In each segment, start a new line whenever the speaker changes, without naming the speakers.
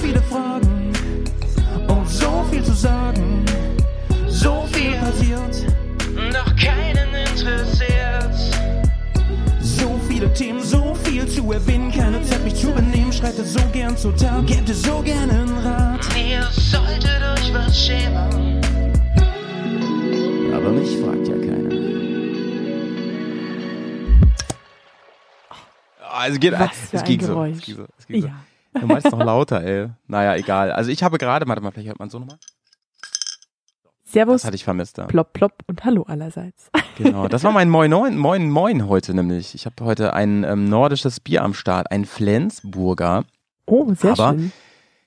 viele Fragen und so viel zu sagen. So viel passiert, doch keinen interessiert. So viele Themen, so viel zu erwähnen, keine Zeit mich zu benehmen. Schreitet so gern zu Tag, gebt es so gern einen Rat. Ihr solltet euch was schämen.
Aber mich fragt ja keiner. Also geht,
Was für
es
ein
ging so.
Geräusch.
Es ging so. Es ging so.
Ja.
Du meinst noch lauter, ey. Naja, egal. Also ich habe gerade, warte mal, vielleicht hört man so nochmal.
Servus,
Das hatte ich vermisst da.
plopp, plopp und hallo allerseits.
Genau. Das war mein Moin Moin Moin Moin heute nämlich. Ich habe heute ein ähm, nordisches Bier am Start, ein Flensburger.
Oh, sehr
Aber-
schön.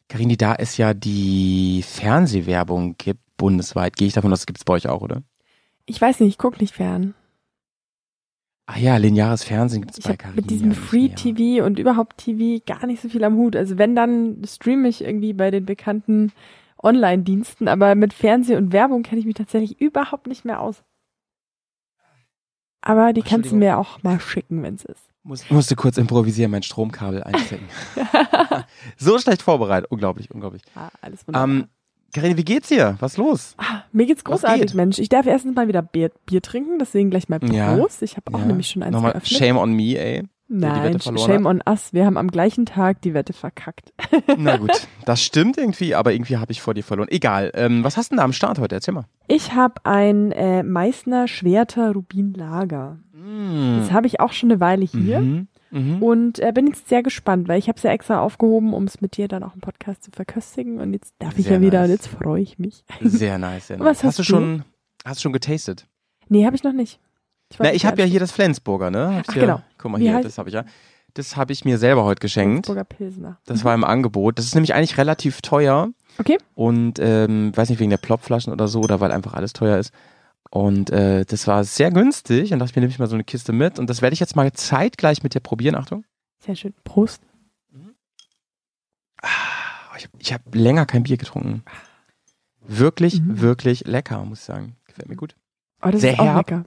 Karini, da es ja die Fernsehwerbung gibt, bundesweit, gehe ich davon aus, das gibt es bei euch auch, oder?
Ich weiß nicht, ich guck nicht fern.
Ah ja, lineares Fernsehen gibt es
Ich
bei Karini.
mit diesem Free
mehr.
TV und überhaupt TV gar nicht so viel am Hut. Also wenn, dann streame ich irgendwie bei den bekannten Online-Diensten, aber mit Fernsehen und Werbung kenne ich mich tatsächlich überhaupt nicht mehr aus. Aber die
Ach,
kannst du mir auch mal schicken, wenn es ist.
Muss, musste kurz improvisieren, mein Stromkabel einstecken. so schlecht vorbereitet. Unglaublich, unglaublich.
ah, alles wunderbar.
Ähm, Karini, wie geht's dir? Was los?
ah, mir geht's großartig,
geht?
Mensch. Ich darf erstens mal wieder Bier, Bier trinken, deswegen gleich mal
Ja.
Prost. Ich habe auch
Ja.
nämlich schon eins
Nochmal
geöffnet.
Shame on me, ey.
Nein, shame on us. Wir haben am gleichen Tag die Wette verkackt.
Na gut, das stimmt irgendwie, aber irgendwie habe ich vor dir verloren. Egal. Ähm, was hast du denn da am Start heute? Erzähl mal.
Ich habe ein äh, Meißner Schwerter Rubin Lager. Das habe ich auch schon eine Weile hier.
Mhm. Mhm.
Und äh, bin jetzt sehr gespannt, weil ich habe es ja extra aufgehoben, um es mit dir dann auch im Podcast zu verköstigen. Und jetzt darf ich
Sehr
ja wieder
nice.
und jetzt freue ich mich.
Sehr nice, sehr nice.
Was hast
du
du?
schon, hast du schon getastet?
Nee, habe ich noch nicht. Ich
Na, ich habe ja hier das Flensburger, ne?
Ach, genau.
Guck mal
Wie
hier,
heißt-
das habe ich ja. Das habe ich mir selber heute geschenkt.
Burger Pilsner.
Das war im Angebot. Das ist nämlich eigentlich relativ teuer.
Okay.
Und ähm, weiß nicht, wegen der Plopflaschen oder so, oder weil einfach alles teuer ist. Und äh, das war sehr günstig und dachte ich mir, nehme ich mal so eine Kiste mit. Und das werde ich jetzt mal zeitgleich mit dir probieren. Achtung.
Sehr schön. Prost.
Ah, Ich habe hab länger kein Bier getrunken. Wirklich,
Mhm.
wirklich lecker, muss ich sagen. Gefällt mir gut.
Oh, das
Sehr
ist
herb.
lecker.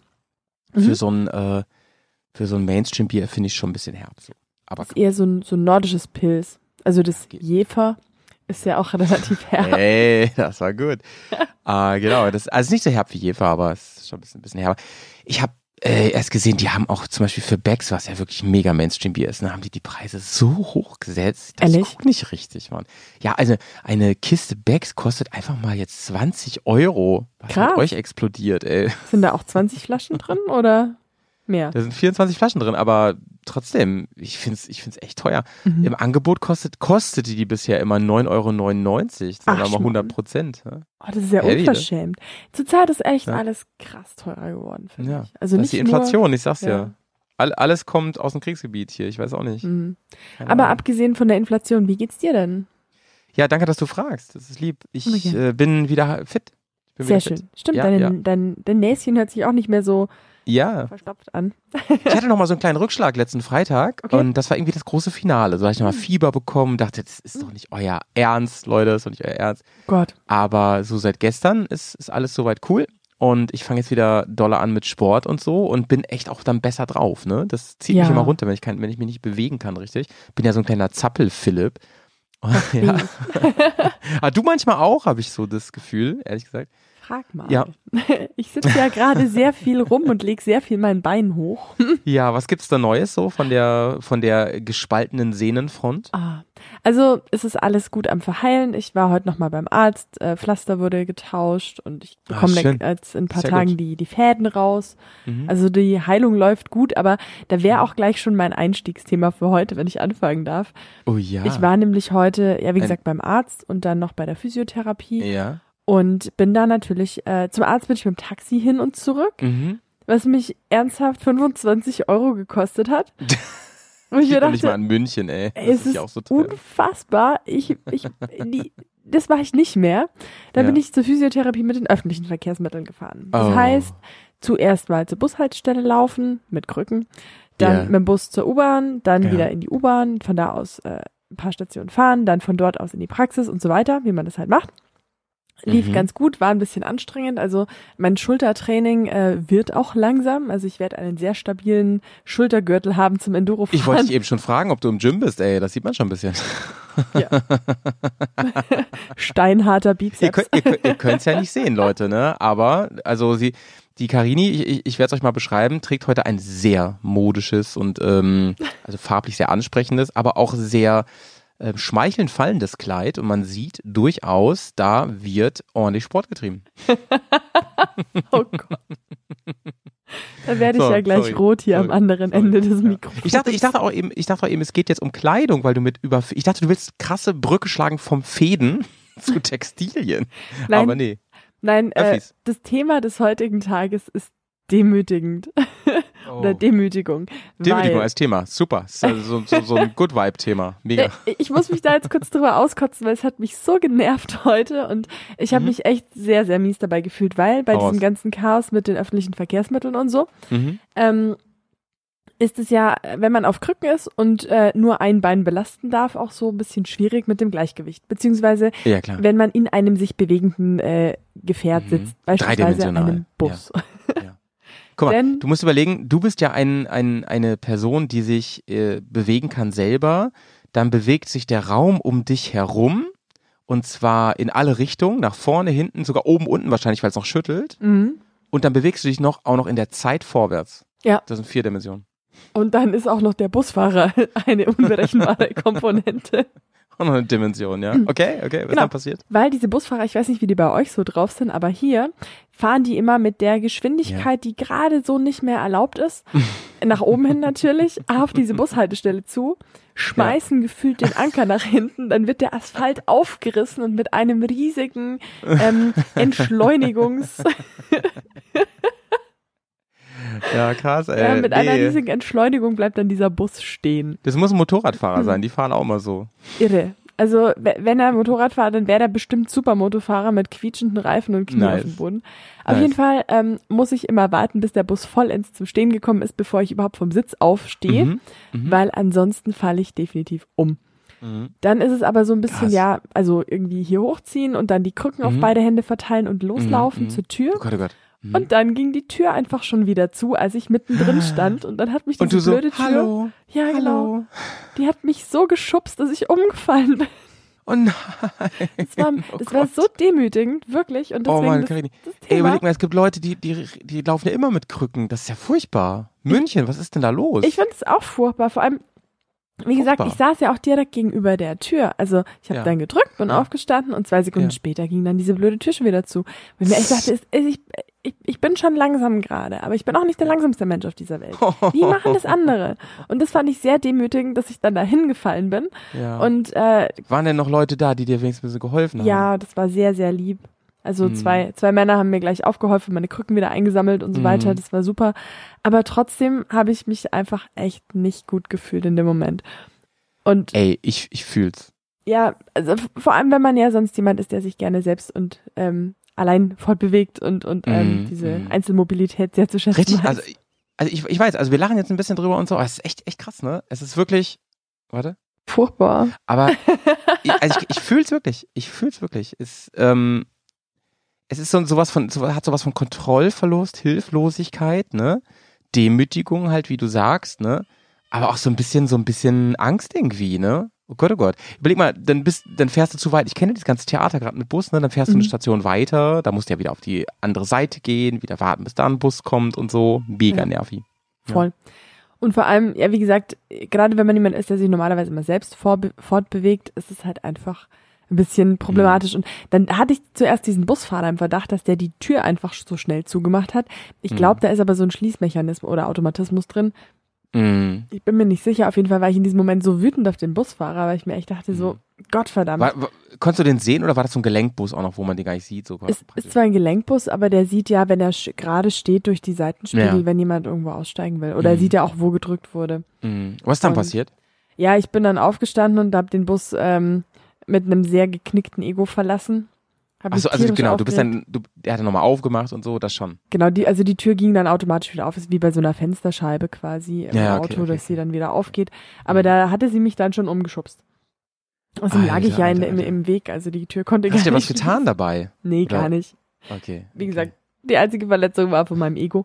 Für
Mhm.
so ein, äh, für so ein Mainstream-Bier finde ich schon ein bisschen herb. So. Aber
Ist eher so ein, so ein nordisches Pilz. Also das
Geht.
Jefer ist ja auch relativ herb.
Hey, das war gut. äh, genau, das, also nicht so herb wie Jefer, aber es ist schon ein bisschen, ein bisschen herber. Ich habe äh, erst gesehen, die haben auch zum Beispiel für Becks, was ja wirklich mega Mainstream-Bier ist, ne, haben die die Preise so hoch gesetzt. Das
Ehrlich?
guckt nicht richtig, Mann. Ja, also eine Kiste Becks kostet einfach mal jetzt 20 Euro. Was
Krass.
mit euch explodiert, ey.
Sind da auch 20 Flaschen drin oder mehr?
Da sind 24 Flaschen drin, aber trotzdem, ich find's, ich find's echt teuer.
Mhm.
Im Angebot kostet, kostete die bisher immer 9,99 Euro. Das sind
Ach,
aber
Schmarrn.
100 Prozent.
Oh, das ist ja
Heavy, ne?
unverschämt. Zurzeit ist echt
Ja.
alles krass teurer geworden, finde
Ja,
ich. Also
das
nicht
ist die Inflation, ich sag's
Ja.
ja. All, alles kommt aus dem Kriegsgebiet hier, ich weiß auch nicht.
Nur, mhm. Aber
Ahnung.
abgesehen von der Inflation, wie geht's dir denn?
Ja, danke, dass du fragst. Das ist lieb. Ich
gern.
äh, bin wieder fit. Bin
Sehr
wieder fit.
schön. Stimmt,
Ja,
dein. Dein, dein Näschen hört sich auch nicht mehr so
Ja,
verstopft an.
ich hatte noch mal so einen kleinen Rückschlag letzten Freitag
Okay.
und das war irgendwie das große Finale. So hatte ich noch mal Fieber bekommen, dachte, das ist doch nicht euer Ernst, Leute, das ist doch nicht euer Ernst.
Gott.
Aber so seit gestern ist, ist alles soweit cool. Und ich fange jetzt wieder doller an mit Sport und so und bin echt auch dann besser drauf, ne? Das zieht mich
Ja.
immer runter, wenn ich, kann, wenn ich mich nicht bewegen kann, richtig. Bin ja so ein kleiner Zappel-Philipp. ja. ah, du manchmal auch, habe ich so das Gefühl, ehrlich gesagt.
Frag mal.
Ja.
Ich sitze ja gerade sehr viel rum und lege sehr viel mein Bein hoch.
Ja, was gibt's da Neues so von der, von der gespaltenen Sehnenfront?
Ah, also es ist alles gut am Verheilen. Ich war heute noch mal beim Arzt, äh, Pflaster wurde getauscht und ich
Ah,
bekomme
schön.
jetzt in ein paar
Sehr
Tagen
gut.
die, die Fäden raus.
Mhm.
Also die Heilung läuft gut, aber da wäre auch gleich schon mein Einstiegsthema für heute, wenn ich anfangen darf.
oh ja.
Ich war nämlich heute, ja wie
Ein-
gesagt, beim Arzt und dann noch bei der Physiotherapie
Ja.
Und bin da natürlich, äh, zum Arzt bin ich mit dem Taxi hin und zurück,
Mhm.
was mich ernsthaft 25 Euro gekostet hat. Und ich mir
bin nicht mal
dachte,
in München, ey. Das
ey, es
ist
ist
so
unfassbar. Ich, ich, die, das war ich nicht mehr. Dann
Ja.
bin ich zur Physiotherapie mit den öffentlichen Verkehrsmitteln gefahren. Das
Oh.
heißt, zuerst mal zur Bushaltestelle laufen mit Krücken, dann
Ja.
mit dem Bus zur U-Bahn, dann
Ja.
wieder in die U-Bahn, von da aus äh, ein paar Stationen fahren, dann von dort aus in die Praxis und so weiter, wie man das halt macht. Lief
Mhm.
ganz gut, war ein bisschen anstrengend. Also mein Schultertraining äh, wird auch langsam. Also ich werde einen sehr stabilen Schultergürtel haben zum Endurofahren.
Ich wollte dich eben schon fragen, ob du im Gym bist, ey. Das sieht man schon ein bisschen.
Ja. Steinharter
Ihr
Bizeps.
könnt ihr, könnt- ihr könnt's ja nicht sehen, Leute, ne? Aber also sie, die Karini, ich, ich, ich werde es euch mal beschreiben, trägt heute ein sehr modisches und ähm, also farblich sehr ansprechendes, aber auch sehr äh, schmeichelnd fallendes Kleid und man sieht durchaus, da wird ordentlich Sport getrieben.
Oh Gott. Da werde ich
So,
ja gleich
sorry,
rot hier am
sorry,
anderen
sorry.
Ende des. Mikrofons.
Ich dachte, ich dachte auch eben, ich dachte auch eben, es geht jetzt um Kleidung, weil du mit über, ich dachte, du willst krasse Brücke schlagen vom Fäden zu Textilien.
Nein,
Aber nee.
nein äh, das Thema des heutigen Tages ist demütigend oder Demütigung.
Demütigung
weil,
als Thema. Super. Also so, so, so ein Good Vibe-Thema. Mega.
Ich muss mich da jetzt kurz drüber auskotzen, weil es hat mich so genervt heute und ich habe
Mhm.
mich echt sehr, sehr mies dabei gefühlt, weil bei
Hau
diesem ganzen Chaos mit den öffentlichen Verkehrsmitteln und so,
Mhm.
ähm, ist es ja, wenn man auf Krücken ist und äh, nur ein Bein belasten darf, auch so ein bisschen schwierig mit dem Gleichgewicht. Beziehungsweise,
Ja, klar.
wenn man in einem sich bewegenden äh, Gefährt
Mhm.
sitzt, beispielsweise einem Bus.
Guck mal,
Denn-
du musst überlegen, du bist ja ein, ein, eine Person, die sich äh, bewegen kann selber. Dann bewegt sich der Raum um dich herum. Und zwar in alle Richtungen, nach vorne, hinten, sogar oben, unten wahrscheinlich, weil es noch schüttelt.
Mhm.
Und dann bewegst du dich noch, auch noch in der Zeit vorwärts.
Ja.
Das sind vier Dimensionen.
Und dann ist auch noch der Busfahrer eine unberechenbare Komponente.
Auch noch eine Dimension, ja. Okay, okay, was
Genau.
dann passiert?
Weil diese Busfahrer, ich weiß nicht, wie die bei euch so drauf sind, aber hier fahren die immer mit der Geschwindigkeit, die gerade so nicht mehr erlaubt ist, nach oben hin natürlich, auf diese Bushaltestelle zu, schmeißen gefühlt den Anker nach hinten, dann wird der Asphalt aufgerissen und mit einem riesigen ähm, Entschleunigungs,
Ja, krass, ey.
ja, mit einer
nee.
riesigen Entschleunigung bleibt dann dieser Bus stehen.
Das muss ein Motorradfahrer
Mhm.
sein, die fahren auch mal so.
Irre. Also, we- wenn er Motorrad fährt, dann wäre er bestimmt Supermotofahrer mit quietschenden Reifen und Knie
Nice.
auf dem Boden. Auf
Nice.
jeden Fall ähm, muss ich immer warten, bis der Bus vollends zum Stehen gekommen ist, bevor ich überhaupt vom Sitz aufstehe,
Mhm. Mhm.
weil ansonsten falle ich definitiv um.
Mhm.
Dann ist es aber so ein bisschen,
Krass.
ja, also irgendwie hier hochziehen und dann die Krücken auf
Mhm.
beide Hände verteilen und loslaufen
mhm.
zur Tür.
Oh Gott, oh Gott. Mhm.
Und dann ging die Tür einfach schon wieder zu, als ich mittendrin stand und dann hat mich diese
Und du so,
blöde Tür,
hallo,
ja genau,
hallo.
die hat mich so geschubst, dass ich umgefallen bin.
Oh nein.
Das war,
Oh
das war
Gott.
so demütigend, wirklich. Und
Oh
deswegen
Mann,
das,
Karini.
das
Ey, überleg mal, es gibt Leute, die, die, die laufen ja immer mit Krücken. Das ist ja furchtbar. München, was ist denn da los?
ich finde es auch furchtbar. Vor allem, wie gesagt,
Furchtbar.
ich saß ja auch direkt gegenüber der Tür. Also ich habe
Ja.
dann gedrückt, bin
Ja.
aufgestanden und zwei Sekunden
Ja.
später ging dann diese blöde Tür schon wieder zu. Und mir echt dachte, es- es- ich, ich, ich bin schon langsam gerade, aber ich bin auch nicht der langsamste Mensch auf dieser Welt. Die machen das andere. Und das fand ich sehr demütigend, dass ich dann da hingefallen bin.
ja.
Und äh,
Waren denn noch Leute da, die dir wenigstens ein bisschen geholfen haben?
Ja, das war sehr, sehr lieb. Also
Mhm.
zwei, zwei Männer haben mir gleich aufgeholfen, meine Krücken wieder eingesammelt und so
Mhm.
weiter. Das war super. Aber trotzdem habe ich mich einfach echt nicht gut gefühlt in dem Moment. Und
Ey, ich, ich fühl's.
ja, also vor allem, wenn man ja sonst jemand ist, der sich gerne selbst und ähm, allein fortbewegt und, und ähm,
Mhm,
diese
mhm.
Einzelmobilität sehr zu schätzen
Richtig,
weiß.
also, also ich, ich weiß, also wir lachen jetzt ein bisschen drüber und so, aber es ist echt, echt krass, ne? Es ist wirklich, warte,
Furchtbar.
aber ich, also ich, ich fühl's wirklich, ich fühl's wirklich. Es, ähm, es ist so sowas von, so, hat sowas von Kontrollverlust, Hilflosigkeit, ne? Demütigung halt, wie du sagst, ne? Aber auch so ein bisschen, so ein bisschen Angst irgendwie, ne? Oh Gott, oh Gott. Überleg mal, dann bist, dann fährst du zu weit. Ich kenne das ganze Theater gerade mit Bus, ne? Dann fährst du
Mhm.
eine Station weiter, da musst du ja wieder auf die andere Seite gehen, wieder warten, bis da ein Bus kommt und so. Mega
Ja.
nervig. Ja.
Voll. Und vor allem, ja, wie gesagt, gerade wenn man jemand ist, der sich normalerweise immer selbst fortbewegt, ist es halt einfach ein bisschen problematisch.
Mhm.
Und dann hatte ich zuerst diesen Busfahrer im Verdacht, dass der die Tür einfach so schnell zugemacht hat. Ich glaube,
Mhm.
da ist aber so ein Schließmechanismus oder Automatismus drin.
Mhm.
Ich bin mir nicht sicher. Auf jeden Fall war ich in diesem Moment so wütend auf den Busfahrer, weil ich mir echt dachte so, Gottverdammt.
War, war, konntest du den sehen oder war das so ein Gelenkbus auch noch, wo man den gar nicht sieht? So
Es ist zwar ein Gelenkbus, aber der sieht ja, wenn er gerade steht durch die Seitenspiegel,
Ja.
wenn jemand irgendwo aussteigen will. Oder er
Mhm.
sieht ja auch, wo gedrückt wurde.
Mhm. Was ist dann
Und-
passiert?
Ja, ich bin dann aufgestanden und habe den Bus ähm, mit einem sehr geknickten Ego verlassen.
Achso, also genau, du bist dann, du, der hat dann nochmal aufgemacht und so, das schon.
Genau, die, also die Tür ging dann automatisch wieder auf, ist wie bei so einer Fensterscheibe quasi im
Ja, okay,
Auto,
okay,
dass sie
okay.
dann wieder aufgeht. Aber
Mhm.
da hatte sie mich dann schon umgeschubst. Außerdem lag ich
Alter,
ja in,
Alter,
im,
Alter.
im Weg, also die Tür konnte
Hast du
gar nicht.
was getan dabei?
Nee,
Oder-
gar nicht.
Okay.
Wie
okay.
gesagt, die einzige Verletzung war von meinem Ego.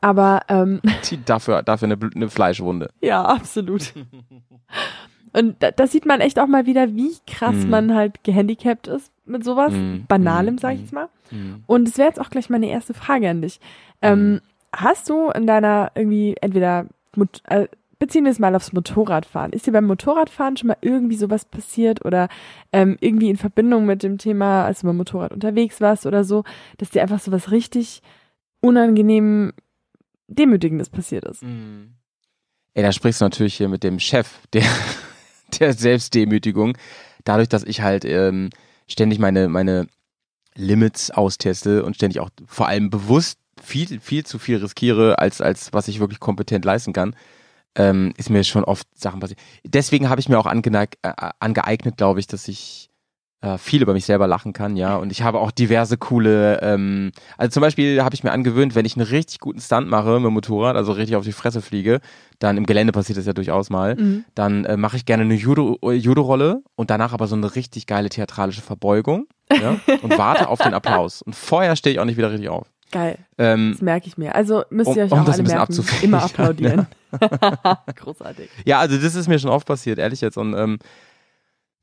Aber ähm,
Die, dafür, dafür eine, eine Fleischwunde.
ja, absolut. Und da, da sieht man echt auch mal wieder, wie krass
Mhm.
man halt gehandicapt ist mit sowas.
Mhm.
Banalem,
Mhm.
sag ich jetzt mal.
Mhm.
Und es wäre jetzt auch gleich meine erste Frage an dich. Ähm, hast du in deiner irgendwie entweder, äh, beziehen wir es mal aufs Motorradfahren. Ist dir beim Motorradfahren schon mal irgendwie sowas passiert oder ähm, irgendwie in Verbindung mit dem Thema, als du beim Motorrad unterwegs warst oder so, dass dir einfach sowas richtig unangenehm Demütigendes passiert ist?
Mhm. Ey, da sprichst du natürlich hier mit dem Chef der, der Selbstdemütigung. Dadurch, dass ich halt ähm, ständig meine, meine Limits austeste und ständig auch vor allem bewusst viel, viel zu viel riskiere, als, als was ich wirklich kompetent leisten kann, ähm, ist mir schon oft Sachen passiert. Deswegen habe ich mir auch angeneig, äh, angeeignet, glaube ich, dass ich äh, viel über mich selber lachen kann, ja. Und ich habe auch diverse coole, ähm, also zum Beispiel habe ich mir angewöhnt, wenn ich einen richtig guten Stunt mache mit dem Motorrad, also richtig auf die Fresse fliege, dann im Gelände passiert das ja durchaus mal,
Mhm.
dann äh, mache ich gerne eine Judo- äh, Judo-Rolle und danach aber so eine richtig geile theatralische Verbeugung ja, und warte auf den Applaus. Und vorher stehe ich auch nicht wieder richtig auf.
Geil,
Ähm,
das merke ich mir. Also müsst
Um-
ihr euch
um
auch
das
alle
ein bisschen
merken, immer applaudieren. Großartig.
Ja, also das ist mir schon oft passiert, ehrlich jetzt. Und ähm,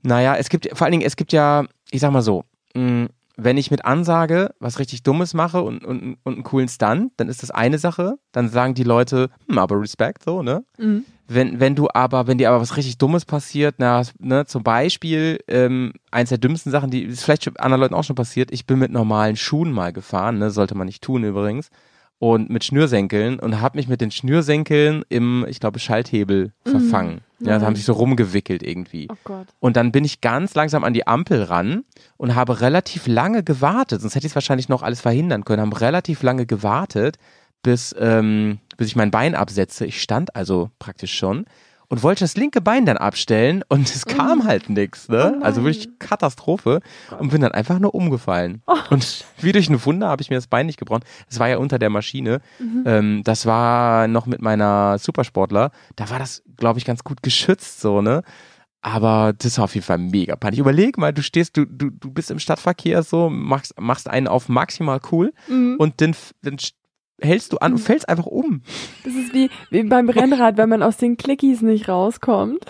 naja, es gibt vor allen Dingen, es gibt ja, ich sag mal so, mh, wenn ich mit Ansage was richtig Dummes mache und, und, und einen coolen Stunt, dann ist das eine Sache. Dann sagen die Leute, hm, aber Respekt, so, ne?
Mhm.
Wenn, wenn du aber, wenn dir aber was richtig Dummes passiert, na, ne, zum Beispiel, ähm, eins der dümmsten Sachen, die ist vielleicht anderen Leuten auch schon passiert, ich bin mit normalen Schuhen mal gefahren, ne, sollte man nicht tun übrigens, und mit Schnürsenkeln und habe mich mit den Schnürsenkeln im, ich glaube, Schalthebel verfangen. Ja, sie haben sich so rumgewickelt irgendwie.
Oh Gott.
Und dann bin ich ganz langsam an die Ampel ran und habe relativ lange gewartet. Sonst hätte ich es wahrscheinlich noch alles verhindern können. Haben relativ lange gewartet, bis, ähm, bis ich mein Bein absetze. Ich stand also praktisch schon und wollte das linke Bein dann abstellen und es kam halt nichts. Ne?
Oh
also wirklich Katastrophe und bin dann einfach nur umgefallen. und wie durch ein Wunder habe ich mir das Bein nicht gebrochen. Es war ja unter der Maschine. Ähm, das war noch mit meiner Supersportler. Da war das, glaube ich, ganz gut geschützt so, ne? Aber das war auf jeden Fall mega peinlich. Überleg mal, du stehst, du, du, du bist im Stadtverkehr so, machst, machst einen auf maximal cool
Mhm.
und dann, dann hältst du an und fällst einfach um.
Das ist wie, wie beim Rennrad, wenn man aus den Clickies nicht rauskommt.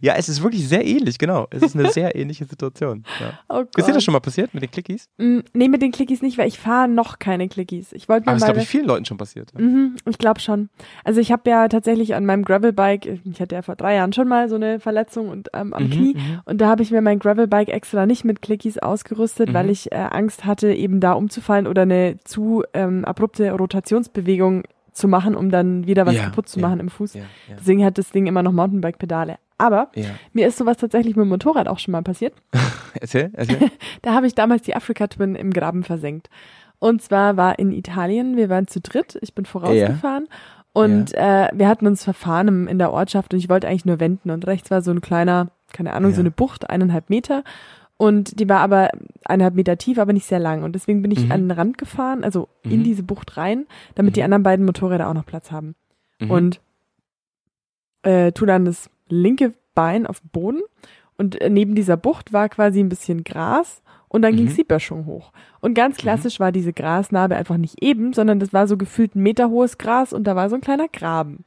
Ja, es ist wirklich sehr ähnlich, genau. Es ist eine sehr ähnliche Situation. Ja.
Oh.
Ist dir das schon mal passiert mit den Clickies?
Mm, Nee, mit den Clickies nicht, weil ich fahre noch keine Clickies. Ich wollte
Aber
mir
das ist,
mal.
glaube ich, vielen Leuten schon passiert. Ja.
Mhm, ich glaube schon. Also ich habe ja tatsächlich an meinem Gravelbike, ich hatte ja vor drei Jahren schon mal so eine Verletzung und, ähm, am
Mhm,
Knie
mhm.
und da habe ich mir mein Gravelbike extra nicht mit Clickies ausgerüstet,
Mhm.
weil ich äh, Angst hatte, eben da umzufallen oder eine zu ähm, abrupte Rotationsbewegung zu machen, um dann wieder was
Ja,
kaputt zu
ja.
machen im Fuß.
Ja,
Deswegen hat das Ding immer noch Mountainbike-Pedale. Aber
ja.
mir ist sowas tatsächlich mit dem Motorrad auch schon mal passiert.
Erzähl, erzähl.
Da habe ich damals die Afrika Twin im Graben versenkt. Und zwar war in Italien, wir waren zu dritt, ich bin vorausgefahren und äh, wir hatten uns verfahren in der Ortschaft und ich wollte eigentlich nur wenden und rechts war so ein kleiner, keine Ahnung,
Ja.
so eine Bucht, eineinhalb Meter und die war aber eineinhalb Meter tief, aber nicht sehr lang und deswegen bin ich
Mhm.
an den Rand gefahren, also in
Mhm.
diese Bucht rein, damit die
Mhm.
anderen beiden Motorräder auch noch Platz haben
Mhm.
und äh, tu dann das linke Bein auf den Boden und äh, neben dieser Bucht war quasi ein bisschen Gras und dann
Mhm.
ging die Böschung hoch. Und ganz klassisch war diese Grasnarbe einfach nicht eben, sondern das war so gefühlt ein Meter hohes Gras und da war so ein kleiner Graben.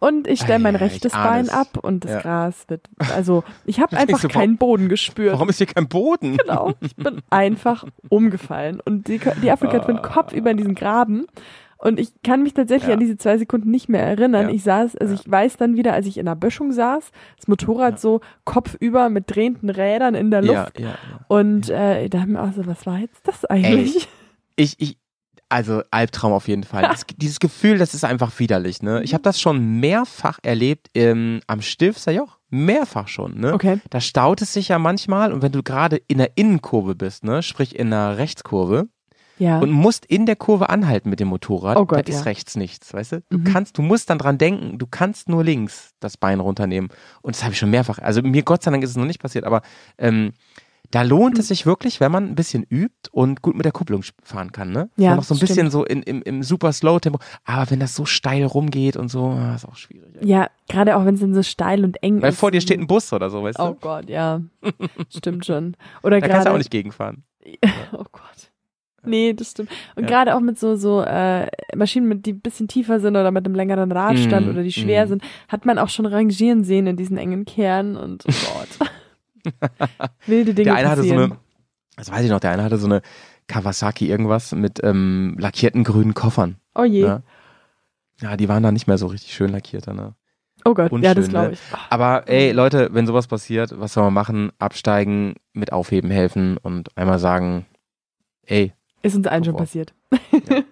Und ich stelle mein
Ei, ei, ich
rechtes Bein
es.
ab und das
Ja.
Gras wird, also ich habe einfach
so,
keinen Boden gespürt.
Warum ist hier kein Boden?
Genau, ich bin einfach umgefallen und die, die Afrika Twin Kopf über in diesen Graben und ich kann mich tatsächlich
Ja.
an diese zwei Sekunden nicht mehr erinnern.
Ja.
Ich saß, also
Ja.
ich weiß dann wieder, als ich in der Böschung saß, das Motorrad
Ja.
so kopfüber mit drehenden Rädern in der
Ja,
Luft
ja, ja.
und äh, da haben wir auch so, was war jetzt das eigentlich?
Ich, ich, also Albtraum auf jeden Fall. Das, dieses Gefühl, das ist einfach widerlich. Ne? Ich habe das schon mehrfach erlebt ähm, am Stilfser Joch. Mehrfach schon. Ne?
Okay.
Da staut es sich ja manchmal und wenn du gerade in der Innenkurve bist, ne, sprich in der Rechtskurve
Ja.
und musst in der Kurve anhalten mit dem Motorrad,
Oh Gott,
da ist
ja.
rechts nichts, weißt du? Du
Mhm.
kannst, du musst dann dran denken, du kannst nur links das Bein runternehmen. Und das habe ich schon mehrfach. Also mir Gott sei Dank ist es noch nicht passiert, aber ähm, da lohnt
Mhm.
es sich wirklich, wenn man ein bisschen übt und gut mit der Kupplung fahren kann, ne?
Ja,
so noch so ein
stimmt.
bisschen so in, im, im super Slow Tempo. Aber wenn das so steil rumgeht und so, ah, ist auch schwierig. ey.
ja, gerade auch wenn es dann so steil und eng
Weil
ist.
vor dir steht ein Bus oder so, weißt
Oh
du?
Gott, ja. Stimmt schon. Oder
Da kannst du
gerade.
auch nicht gegenfahren.
Oh Gott. Nee, das stimmt. Und
Ja.
gerade auch mit so, so äh, Maschinen, mit, die ein bisschen tiefer sind oder mit einem längeren Radstand
Mm,
oder die schwer
mm.
sind, hat man auch schon rangieren sehen in diesen engen Kernen und oh Gott. Wilde Dinge
Der eine hatte so
passieren.
eine, das weiß ich noch, der eine hatte so eine Kawasaki irgendwas mit ähm, lackierten grünen Koffern.
Oh je.
Ja. Ja, die waren da nicht mehr so richtig schön lackiert. Ne?
Oh Gott, ja,
Unschön,
das glaube
ne?
ich.
Aber ey, Leute, wenn sowas passiert, was soll man machen? Absteigen, mit Aufheben helfen und einmal sagen, ey,
Ist uns allen schon passiert.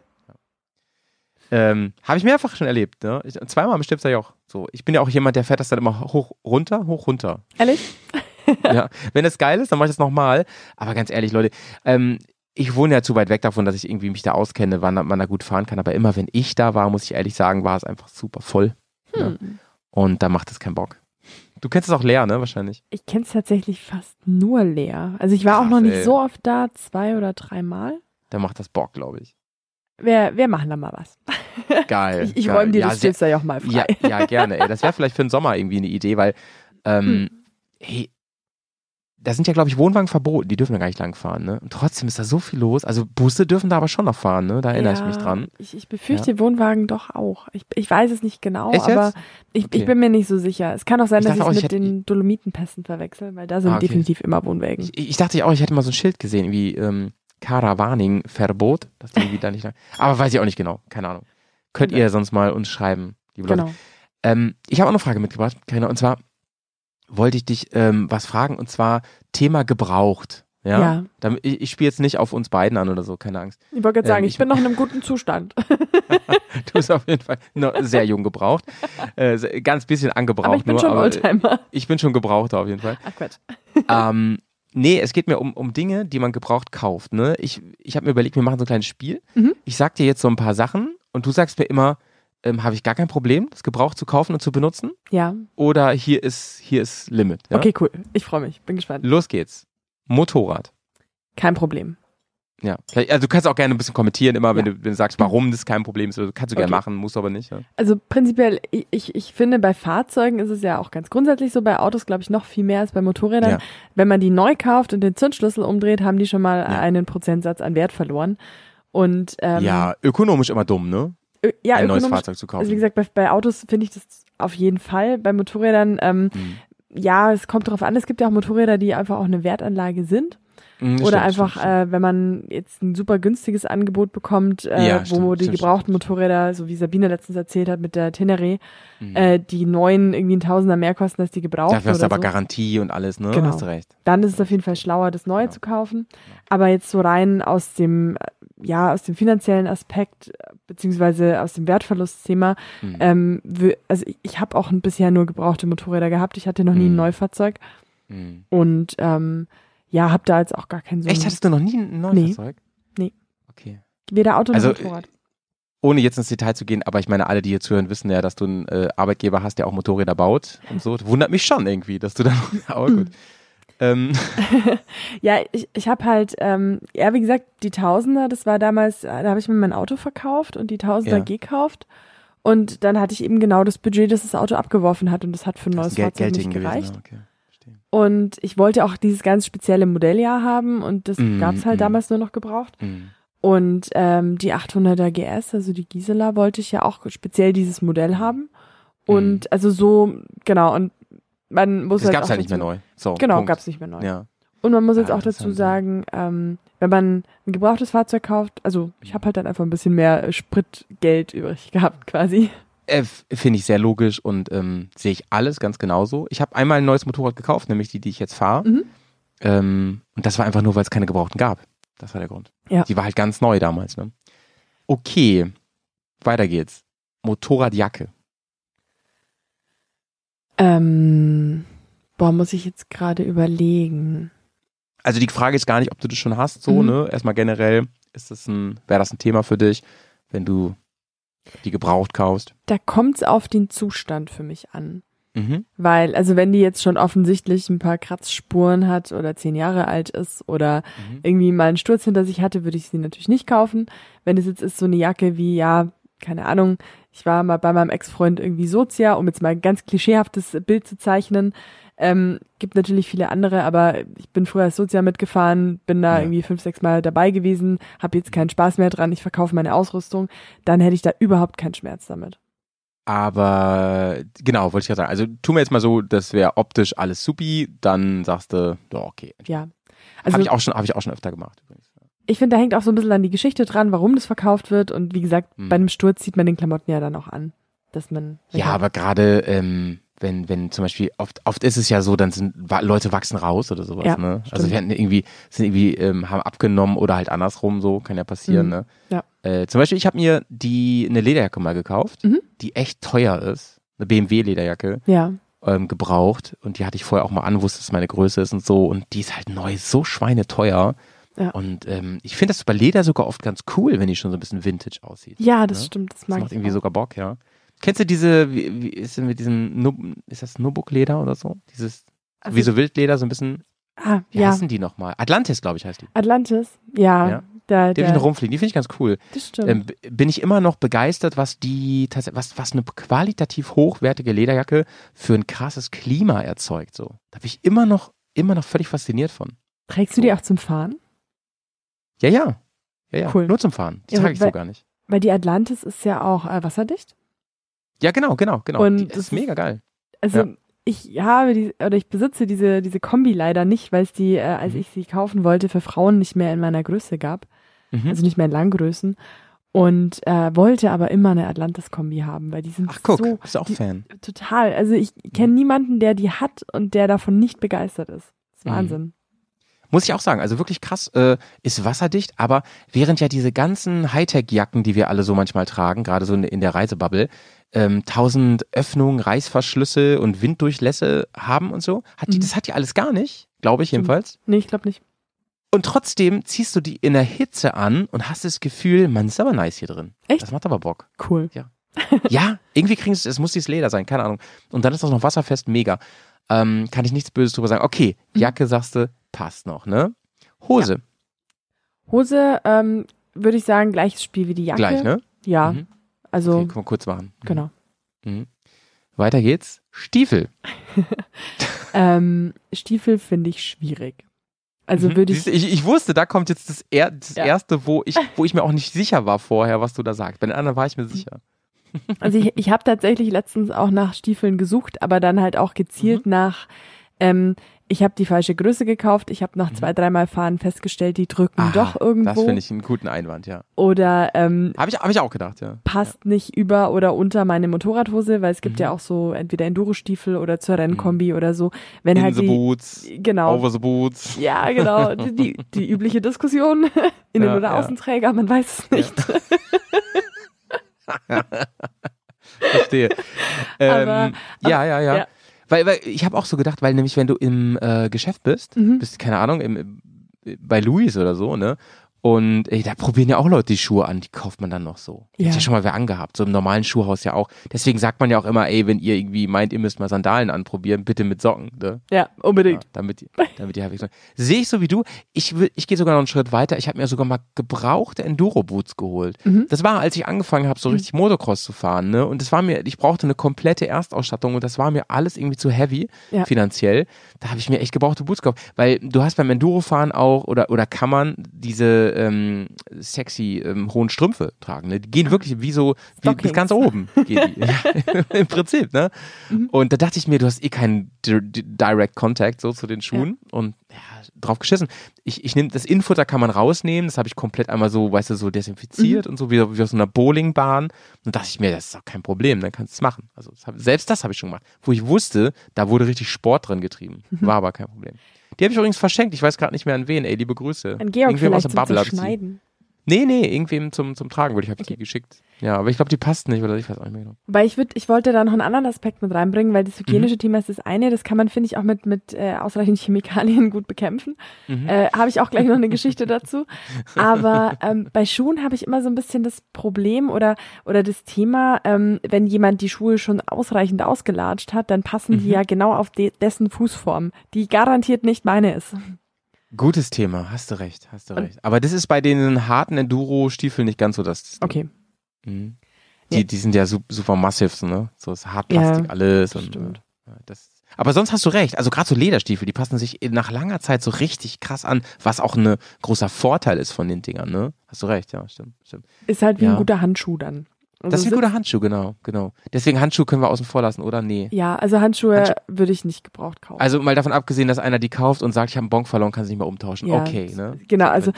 ähm, habe ich mehrfach schon erlebt. Ne? Ich, zweimal im Stippserjoch. So, ich bin ja auch jemand, der fährt das dann immer hoch, runter, hoch, runter.
Ehrlich?
ja. Wenn es geil ist, dann mache ich das nochmal. Aber ganz ehrlich, Leute, ähm, ich wohne ja zu weit weg davon, dass ich irgendwie mich da auskenne, wann man da gut fahren kann. Aber immer wenn ich da war, muss ich ehrlich sagen, war es einfach super voll. Ja.
Hm.
Und da macht es keinen Bock. Du kennst es auch leer, ne? Wahrscheinlich.
Ich kenne es tatsächlich fast nur leer. Also ich war auch
Krass,
noch nicht
ey.
so oft da, zwei oder dreimal.
Da macht das Bock, glaube ich.
Wir, wir machen da mal was.
Geil.
Ich, ich räume dir
ja,
das Stilfser ja auch mal frei.
Ja, ja, gerne. Ey. Das wäre vielleicht für den Sommer irgendwie eine Idee, weil ähm, hey, da sind ja, glaube ich, Wohnwagen verboten. Die dürfen da gar nicht lang fahren. Ne? Und trotzdem ist da so viel los. Also Busse dürfen da aber schon noch fahren. Ne? Da erinnere ich mich dran.
Ich, ich befürchte Wohnwagen doch auch. Ich, ich weiß es nicht genau,
Echt
aber ich,
Okay.
ich bin mir nicht so sicher. Es kann auch sein, dass ich es mit
hätte-
den Dolomitenpässen verwechsel, weil da sind
Ah, okay.
definitiv immer Wohnwägen.
Ich, dachte auch, ich hätte mal so ein Schild gesehen, wie ähm, Caravaning-Verbot. Dass die irgendwie da nicht lang. Aber weiß ich auch nicht genau. Keine Ahnung. Könnt ihr sonst mal uns schreiben, liebe Leute.
Genau.
Ähm, ich habe auch eine Frage mitgebracht, Karina, und zwar wollte ich dich ähm, was fragen, und zwar Thema gebraucht. Ja.
Ja.
Damit, ich ich spiele jetzt nicht auf uns beiden an oder so, keine Angst.
Ich wollte gerade
Ähm,
sagen, ich,
ich-
bin noch in einem guten Zustand.
Du bist auf jeden Fall noch sehr jung gebraucht. Äh, ganz bisschen angebraucht
aber ich bin
nur,
schon Oldtimer.
ich bin schon gebrauchter auf jeden Fall.
Ach Quatsch.
ähm, nee, es geht mir um, um Dinge, die man gebraucht kauft. Ne? Ich, ich habe mir überlegt, wir machen so ein kleines Spiel.
Mhm.
Ich sag dir jetzt so ein paar Sachen und du sagst mir immer, ähm, habe ich gar kein Problem, das gebraucht zu kaufen und zu benutzen?
Ja.
Oder hier ist, hier ist Limit. Ja?
Okay, cool. Ich freue mich. Bin gespannt.
Los geht's. Motorrad.
Kein Problem.
Ja. Also du kannst auch gerne ein bisschen kommentieren, immer wenn,
Ja.
du, wenn du sagst, warum das kein Problem ist. Kannst du gerne
Okay.
machen, musst du aber nicht. Ja.
Also prinzipiell, ich, ich, finde, bei Fahrzeugen ist es ja auch ganz grundsätzlich so, bei Autos glaube ich noch viel mehr als bei Motorrädern.
Ja.
Wenn man die neu kauft und den Zündschlüssel umdreht, haben die schon mal einen Prozentsatz an Wert verloren. Und ähm,
ja, ökonomisch immer dumm, ne?
Ja
ein neues Fahrzeug zu kaufen.
also wie gesagt, bei, bei Autos finde ich das auf jeden Fall. Bei Motorrädern, ähm,
Mhm.
ja, es kommt darauf an, es gibt ja auch Motorräder, die einfach auch eine Wertanlage sind.
Mhm,
Oder
stimmt,
einfach,
stimmt.
Äh, wenn man jetzt ein super günstiges Angebot bekommt, äh,
Ja,
wo
stimmt,
die gebrauchten Motorräder, so wie Sabine letztens erzählt hat mit der Teneré,
Mhm.
äh, die neuen irgendwie ein Tausender mehr kosten als die gebrauchten
Dafür hast du aber
so.
Garantie und alles, ne?
Genau.
Hast recht.
Dann ist es auf jeden Fall schlauer, das Neue
Genau.
zu kaufen. Aber jetzt so rein aus dem, ja, aus dem finanziellen Aspekt, äh, beziehungsweise aus dem Wertverlustthema,
Mhm.
ähm, also ich, ich habe auch bisher nur gebrauchte Motorräder gehabt. Ich hatte noch nie ein
Mhm.
Neufahrzeug
Mhm.
und ähm, ja, habe da jetzt auch gar keinen so
Echt, hattest du noch nie ein neues
Nee. Nee.
Okay.
weder Auto noch
Also,
Motorrad.
Ohne jetzt ins Detail zu gehen, aber ich meine, alle, die hier zuhören, wissen ja, dass du einen äh, Arbeitgeber hast, der auch Motorräder baut und so. Wundert mich schon irgendwie, dass du da noch. Aber gut. Ähm,
Ja, ich, ich habe halt, ähm, ja, wie gesagt, die Tausender, das war damals, äh, da habe ich mir mein Auto verkauft und die Tausender
Ja.
gekauft. Und dann hatte ich eben genau das Budget, das das Auto abgeworfen hat und das hat für ein neues
Geld,
Fahrzeug nicht
gewesen.
gereicht.
Ja, okay.
Und ich wollte auch dieses ganz spezielle Modelljahr haben und das
Mm,
gab's halt
mm.
damals nur noch gebraucht.
Mhm.
Und ähm, die 800er GS, also die Gisela, wollte ich ja auch speziell dieses Modell haben. Und also so, genau, und man muss.
Das
halt
gab es
auch
halt nicht mehr neu. So,
Genau,
Punkt.
gab's nicht mehr neu.
Ja.
Und man muss
Ja,
jetzt auch dazu sagen, ähm, wenn man ein gebrauchtes Fahrzeug kauft, also ich habe halt dann einfach ein bisschen mehr äh, Spritgeld übrig gehabt quasi.
Äh, Finde ich sehr logisch und ähm, sehe ich alles ganz genauso. Ich habe einmal ein neues Motorrad gekauft, nämlich die, die ich jetzt fahre.
Mhm.
Ähm, und das war einfach nur, weil es keine gebrauchten gab. Das war der Grund.
Ja.
Die war halt ganz neu damals. Ne? Okay, weiter geht's. Motorradjacke.
Ähm, boah, muss ich jetzt gerade überlegen.
Also die Frage ist gar nicht, ob du das schon hast, so,
Mhm.
ne? Erstmal generell, ist das ein, wäre das ein Thema für dich, wenn du die gebraucht kaufst?
Da kommt's auf den Zustand für mich an.
Mhm.
Weil, also wenn die jetzt schon offensichtlich ein paar Kratzspuren hat oder zehn Jahre alt ist oder
Mhm.
irgendwie mal einen Sturz hinter sich hatte, würde ich sie natürlich nicht kaufen. Wenn es jetzt ist so eine Jacke wie, ja, keine Ahnung, ich war mal bei meinem Ex-Freund irgendwie Sozia, um jetzt mal ein ganz klischeehaftes Bild zu zeichnen. Ähm, gibt natürlich viele andere, aber ich bin früher als Sozia mitgefahren, bin da
Ja.
irgendwie fünf, sechs Mal dabei gewesen, habe jetzt keinen Spaß mehr dran, ich verkaufe meine Ausrüstung, dann hätte ich da überhaupt keinen Schmerz damit.
Aber genau, wollte ich ja sagen. Also tu mir jetzt mal so, das wäre optisch alles supi, dann sagst du, ja, okay.
Ja.
Also, habe ich auch schon, habe ich auch schon öfter gemacht übrigens.
Ich finde, da hängt auch so ein bisschen an die Geschichte dran, warum das verkauft wird. Und wie gesagt,
Hm.
bei einem Sturz sieht man den Klamotten ja dann auch an. Dass man.
Ja, aber gerade ähm, wenn, wenn zum Beispiel oft, oft ist es ja so, dann sind Leute wachsen raus oder sowas,
Ja,
ne? Also wir hatten irgendwie, sind irgendwie, ähm, haben abgenommen oder halt andersrum, so kann ja passieren,
Mhm.
ne?
Ja.
Äh, zum Beispiel, ich habe mir die eine Lederjacke mal gekauft,
Mhm.
die echt teuer ist, eine BMW-Lederjacke,
Ja.
ähm, gebraucht und die hatte ich vorher auch mal an, wusste, dass meine Größe ist und so und die ist halt neu, so schweineteuer.
Ja.
Und ähm, ich finde das bei Leder sogar oft ganz cool, wenn die schon so ein bisschen Vintage aussieht.
Ja, das
Ne?
stimmt. Das
Das
mag
macht
ich
irgendwie
auch.
sogar Bock, ja. Kennst du diese, wie, wie ist denn mit diesem, Nub, ist das Nubuk-Leder oder so? Dieses,
Also-
wie so Wildleder, so ein bisschen,
Ah,
wie
ja.
heißen die nochmal? Atlantis, glaube ich, heißt die.
Atlantis. Ja.
Ja.
Da,
Die habe ich
der,
noch rumfliegen, die finde ich ganz cool.
das stimmt.
Ähm, bin ich immer noch begeistert, was die, was, was eine qualitativ hochwertige Lederjacke für ein krasses Klima erzeugt, so. Da bin ich immer noch, immer noch völlig fasziniert von.
Trägst du die auch zum Fahren?
Ja, ja. Ja, ja.
Cool.
Nur zum Fahren. Die
Ja,
trage ich so
weil-
gar nicht.
Weil die Atlantis ist ja auch äh, wasserdicht.
Ja, genau, genau, genau.
Und
die
das
ist mega geil.
Also
Ja.
ich habe die oder ich besitze diese diese Kombi leider nicht, weil es die, äh, als
Mhm.
ich sie kaufen wollte, für Frauen nicht mehr in meiner Größe gab,
Mhm.
also nicht mehr in Langgrößen. Und äh, wollte aber immer eine Atlantis-Kombi haben, weil die sind
Ach, guck,
so
bist du auch
die-
Fan.
total. Also ich kenne niemanden, der die hat und der davon nicht begeistert ist. Das ist
Mhm.
Wahnsinn.
Muss ich auch sagen, also wirklich krass, äh, ist wasserdicht, aber während ja diese ganzen Hightech-Jacken, die wir alle so manchmal tragen, gerade so in, der Reisebubble, ähm, tausend Öffnungen, Reißverschlüsse und Winddurchlässe haben und so, hat die,
Mhm.
das hat die alles gar nicht, glaube ich jedenfalls.
Nee, ich glaube nicht.
Und trotzdem ziehst du die in der Hitze an und hast das Gefühl, man ist aber nice hier drin.
Echt?
Das macht aber Bock.
Cool.
Ja, irgendwie kriegen es, es muss dieses Leder sein, keine Ahnung. Und dann ist das noch wasserfest, mega. Ähm, kann ich nichts Böses drüber sagen. Okay,
Mhm.
Jacke sagst du, passt noch, ne? Hose,
Hose, ähm, würde ich sagen, gleiches Spiel wie die Jacke.
gleich, ne?
Ja.
Mhm.
Also,
Okay, können wir kurz machen. Mhm.
genau.
Mhm. Weiter geht's. Stiefel.
Ähm, Stiefel finde ich schwierig. Also
Mhm.
würde ich,
ich. Ich wusste, da kommt jetzt das, er, das
Ja.
erste, wo ich, wo ich mir auch nicht sicher war vorher, was du da sagst. Bei den anderen war ich mir sicher.
Also ich, ich habe tatsächlich letztens auch nach Stiefeln gesucht, aber dann halt auch gezielt
Mhm.
nach, ähm, ich habe die falsche Größe gekauft, ich habe nach zwei, dreimal Fahren festgestellt, die drücken
Aha,
doch
Das
irgendwo
finde ich einen guten Einwand, ja.
oder ähm,
Habe ich, hab ich auch gedacht, ja.
passt nicht über oder unter meine Motorradhose, weil es gibt
Mhm.
ja auch so entweder Enduro-Stiefel oder zur Rennkombi oder so. Wenn
In
halt
the
die,
boots,
genau,
over the boots.
Ja, genau. Die, die, die übliche Diskussion. Innen-
Ja,
oder
ja.
Außenträger, man weiß es nicht.
Verstehe.
Aber-
ähm, ja, ja, ja,
ja.
Weil, weil ich habe auch so gedacht, weil nämlich wenn du im äh, Geschäft bist,
Mhm.
bist keine Ahnung, im, bei Louis oder so, ne? Und ey, da probieren ja auch Leute die Schuhe an, die kauft man dann noch so.
Ja.
Hat ja schon mal wer angehabt, so im normalen Schuhhaus ja auch. Deswegen sagt man ja auch immer, ey, wenn ihr irgendwie meint, ihr müsst mal Sandalen anprobieren, bitte mit Socken, ne?
Ja,
Ja,
unbedingt.
damit, die- damit die halbwegs. Sehe ich so wie du. Ich, will- ich gehe sogar noch einen Schritt weiter. Ich habe mir sogar mal gebrauchte Enduro-Boots geholt.
Mhm.
Das war, als ich angefangen habe, so richtig Motocross zu fahren. Ne? Und das war mir, ich brauchte eine komplette Erstausstattung und das war mir alles irgendwie zu heavy
Ja.
finanziell. Da habe ich mir echt gebrauchte Boots gekauft. Weil du hast beim Endurofahren auch oder, oder kann man diese ähm, sexy ähm, hohen Strümpfe tragen. Ne? Die gehen wirklich wie so, wie bis ganz oben. Gehen die. ja, Im Prinzip, ne?
Mhm.
Und da dachte ich mir, du hast eh keinen Di- Di- Direct Contact so zu den Schuhen und ja, drauf geschissen. Ich, ich nehme das Infutter kann man rausnehmen, das habe ich komplett einmal so, weißt du, so desinfiziert
Mhm.
und so wie, wie aus einer Bowlingbahn. Und dachte ich mir, das ist doch kein Problem, dann kannst du es machen. Also das hab, selbst das habe ich schon gemacht, wo ich wusste, da wurde richtig Sport drin getrieben.
Mhm.
War aber kein Problem. Die habe ich übrigens verschenkt. Ich weiß gerade nicht mehr an wen. Ey, liebe Grüße.
Ein Georg
Irgendwem aus
vielleicht
der
zum
Bubble die. Nee, nee, irgendwem zum, zum Tragen würde ich, habe ich
Okay.
die geschickt. Ja, aber ich glaube, die passt nicht oder ich weiß auch nicht mehr genau.
Weil ich würd, ich wollte da noch einen anderen Aspekt mit reinbringen, weil das hygienische
Mhm.
Thema ist das eine, das kann man, finde ich, auch mit, mit äh, ausreichend Chemikalien gut bekämpfen.
Mhm.
Äh, habe ich auch gleich noch eine Geschichte dazu. Aber ähm, bei Schuhen habe ich immer so ein bisschen das Problem oder, oder das Thema, ähm, wenn jemand die Schuhe schon ausreichend ausgelatscht hat, dann passen die
Mhm.
ja genau auf de dessen Fußform, die garantiert nicht meine ist.
Gutes Thema, hast du recht, hast du
Und-
recht. Aber das ist bei den harten Enduro-Stiefeln nicht ganz so das.
Okay.
Mhm. Die, die sind ja su- super massiv, ne? So ist Hartplastik
Ja,
alles.
das
Und,
stimmt.
ja, das, Aber sonst hast du recht. Also gerade so Lederstiefel, die passen sich nach langer Zeit so richtig krass an, was auch ein großer Vorteil ist von den Dingern, ne? Hast du recht, ja, stimmt, stimmt.
Ist halt wie
Ja.
ein guter Handschuh dann. Also
Das ist wie ein
sitzt-
guter Handschuh, genau, genau. Deswegen Handschuh können wir außen vor lassen, oder? Nee.
Ja, also Handschuhe
Handschuh-
würde ich nicht gebraucht kaufen.
Also mal davon abgesehen, dass einer die kauft und sagt, ich habe einen Bon verloren, kann sie nicht mehr umtauschen.
Ja,
okay, ne?
Genau, also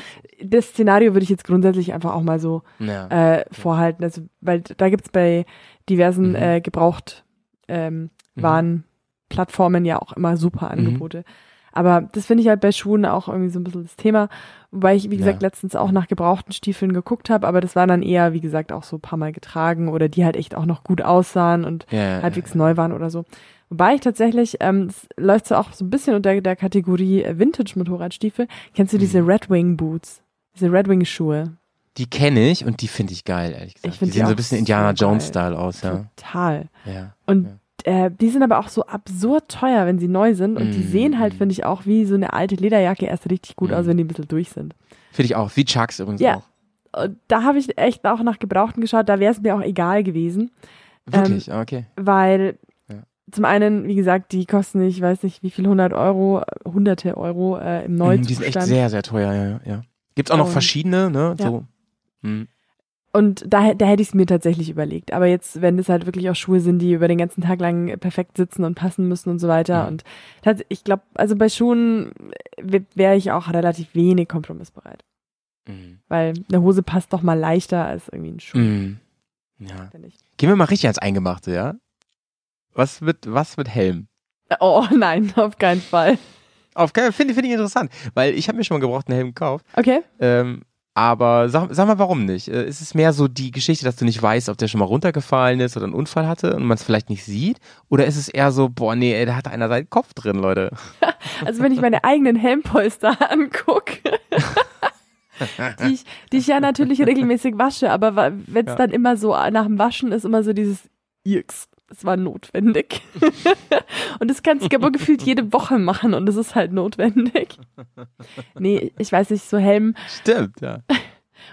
das Szenario würde ich jetzt grundsätzlich einfach auch mal so
Ja.
äh, vorhalten. Also, weil da gibt's bei diversen
Mhm.
äh, gebraucht ähm,
Mhm.
Ja auch immer super Angebote. Aber das finde ich halt bei Schuhen auch irgendwie so ein bisschen das Thema. Wobei ich, wie gesagt,
Ja.
letztens auch nach gebrauchten Stiefeln geguckt habe, aber das waren dann eher, wie gesagt, auch so ein paar Mal getragen oder die halt echt auch noch gut aussahen und
ja,
halbwegs
ja.
neu waren oder so. Wobei ich tatsächlich, ähm, es läuft so auch so ein bisschen unter der Kategorie Vintage-Motorradstiefel. Kennst du diese
Mhm.
Red Wing Boots? Diese Red Wing Schuhe?
Die kenne ich und die finde ich geil, ehrlich gesagt.
Ich
die
die
sehen so ein bisschen Indiana. Jones-Style aus, ja.
Total.
ja.
Und
Ja.
Äh, die sind aber auch so absurd teuer, wenn sie neu sind. Und die
Mm.
sehen halt, finde ich, auch wie so eine alte Lederjacke erst richtig gut
Mm.
aus, wenn die ein bisschen durch sind.
Finde ich auch. Wie Chucks übrigens
Ja.
auch.
Und da habe ich echt auch nach Gebrauchten geschaut, da wäre es mir auch egal gewesen.
Wirklich, Ah, okay.
Weil
Ja.
zum einen, wie gesagt, die kosten, ich weiß nicht, wie viel, 100 Euro, hunderte Euro äh, im Neuzustand.
die sind echt sehr, sehr teuer, ja, ja, ja. Gibt's auch noch
Und-
verschiedene, ne?
Ja.
So. Mhm.
Und da, da hätte ich es mir tatsächlich überlegt. Aber jetzt, wenn das halt wirklich auch Schuhe sind, die über den ganzen Tag lang perfekt sitzen und passen müssen und so weiter.
Mhm.
Und ich glaube, also bei Schuhen wäre ich auch relativ wenig kompromissbereit.
Mhm.
Weil eine Hose passt doch mal leichter als irgendwie ein Schuh,
Mhm. Ja. Gehen wir mal richtig ans Eingemachte, ja? Was mit, was mit Helm?
Oh nein, auf keinen Fall.
Auf keinen finde finde ich interessant, weil ich habe mir schon mal gebrauchten Helm gekauft.
Okay.
Ähm, aber sag, sag mal, warum nicht? Äh, Ist es mehr so die Geschichte, dass du nicht weißt, ob der schon mal runtergefallen ist oder einen Unfall hatte und man es vielleicht nicht sieht? Oder ist es eher so, boah, nee, ey, da hat einer seinen Kopf drin, Leute?
Also wenn ich meine eigenen Helmpolster angucke, die, ich, die ich ja natürlich regelmäßig wasche, aber wenn es
Ja.
dann immer so nach dem Waschen ist, immer so dieses Irks. Es war notwendig. und das kannst du aber gefühlt jede Woche machen und es ist halt notwendig. Nee, ich weiß nicht, so Helm.
Stimmt, ja.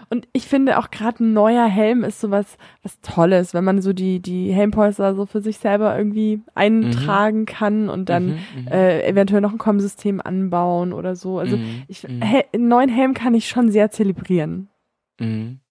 Und ich finde auch gerade ein neuer Helm ist sowas was Tolles, wenn man so die, die Helmpolster so für sich selber irgendwie eintragen kann und dann
Mhm, mhm.
äh, eventuell noch ein Kommsystem anbauen oder so. Also
Mhm,
ich,
mhm.
Hel einen neuen Helm kann ich schon sehr zelebrieren.
Mhm.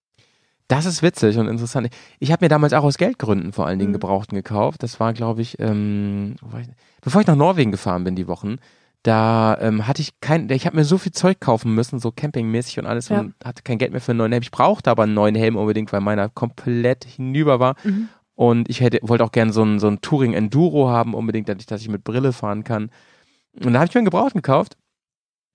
Das ist witzig und interessant. Ich habe mir damals auch aus Geldgründen vor allen Dingen
Mhm.
Gebrauchten gekauft. Das war, glaube ich, ähm, war ich, bevor ich nach Norwegen gefahren bin die Wochen, da ähm, hatte ich kein, ich habe mir so viel Zeug kaufen müssen, so campingmäßig und alles
Ja.
und hatte kein Geld mehr für einen neuen Helm. Ich brauchte aber einen neuen Helm unbedingt, weil meiner komplett hinüber war.
Mhm.
Und ich hätte, wollte auch gerne so ein, so ein Touring Enduro haben, unbedingt, dass ich, dass ich mit Brille fahren kann. Und da habe ich mir einen Gebrauchten gekauft,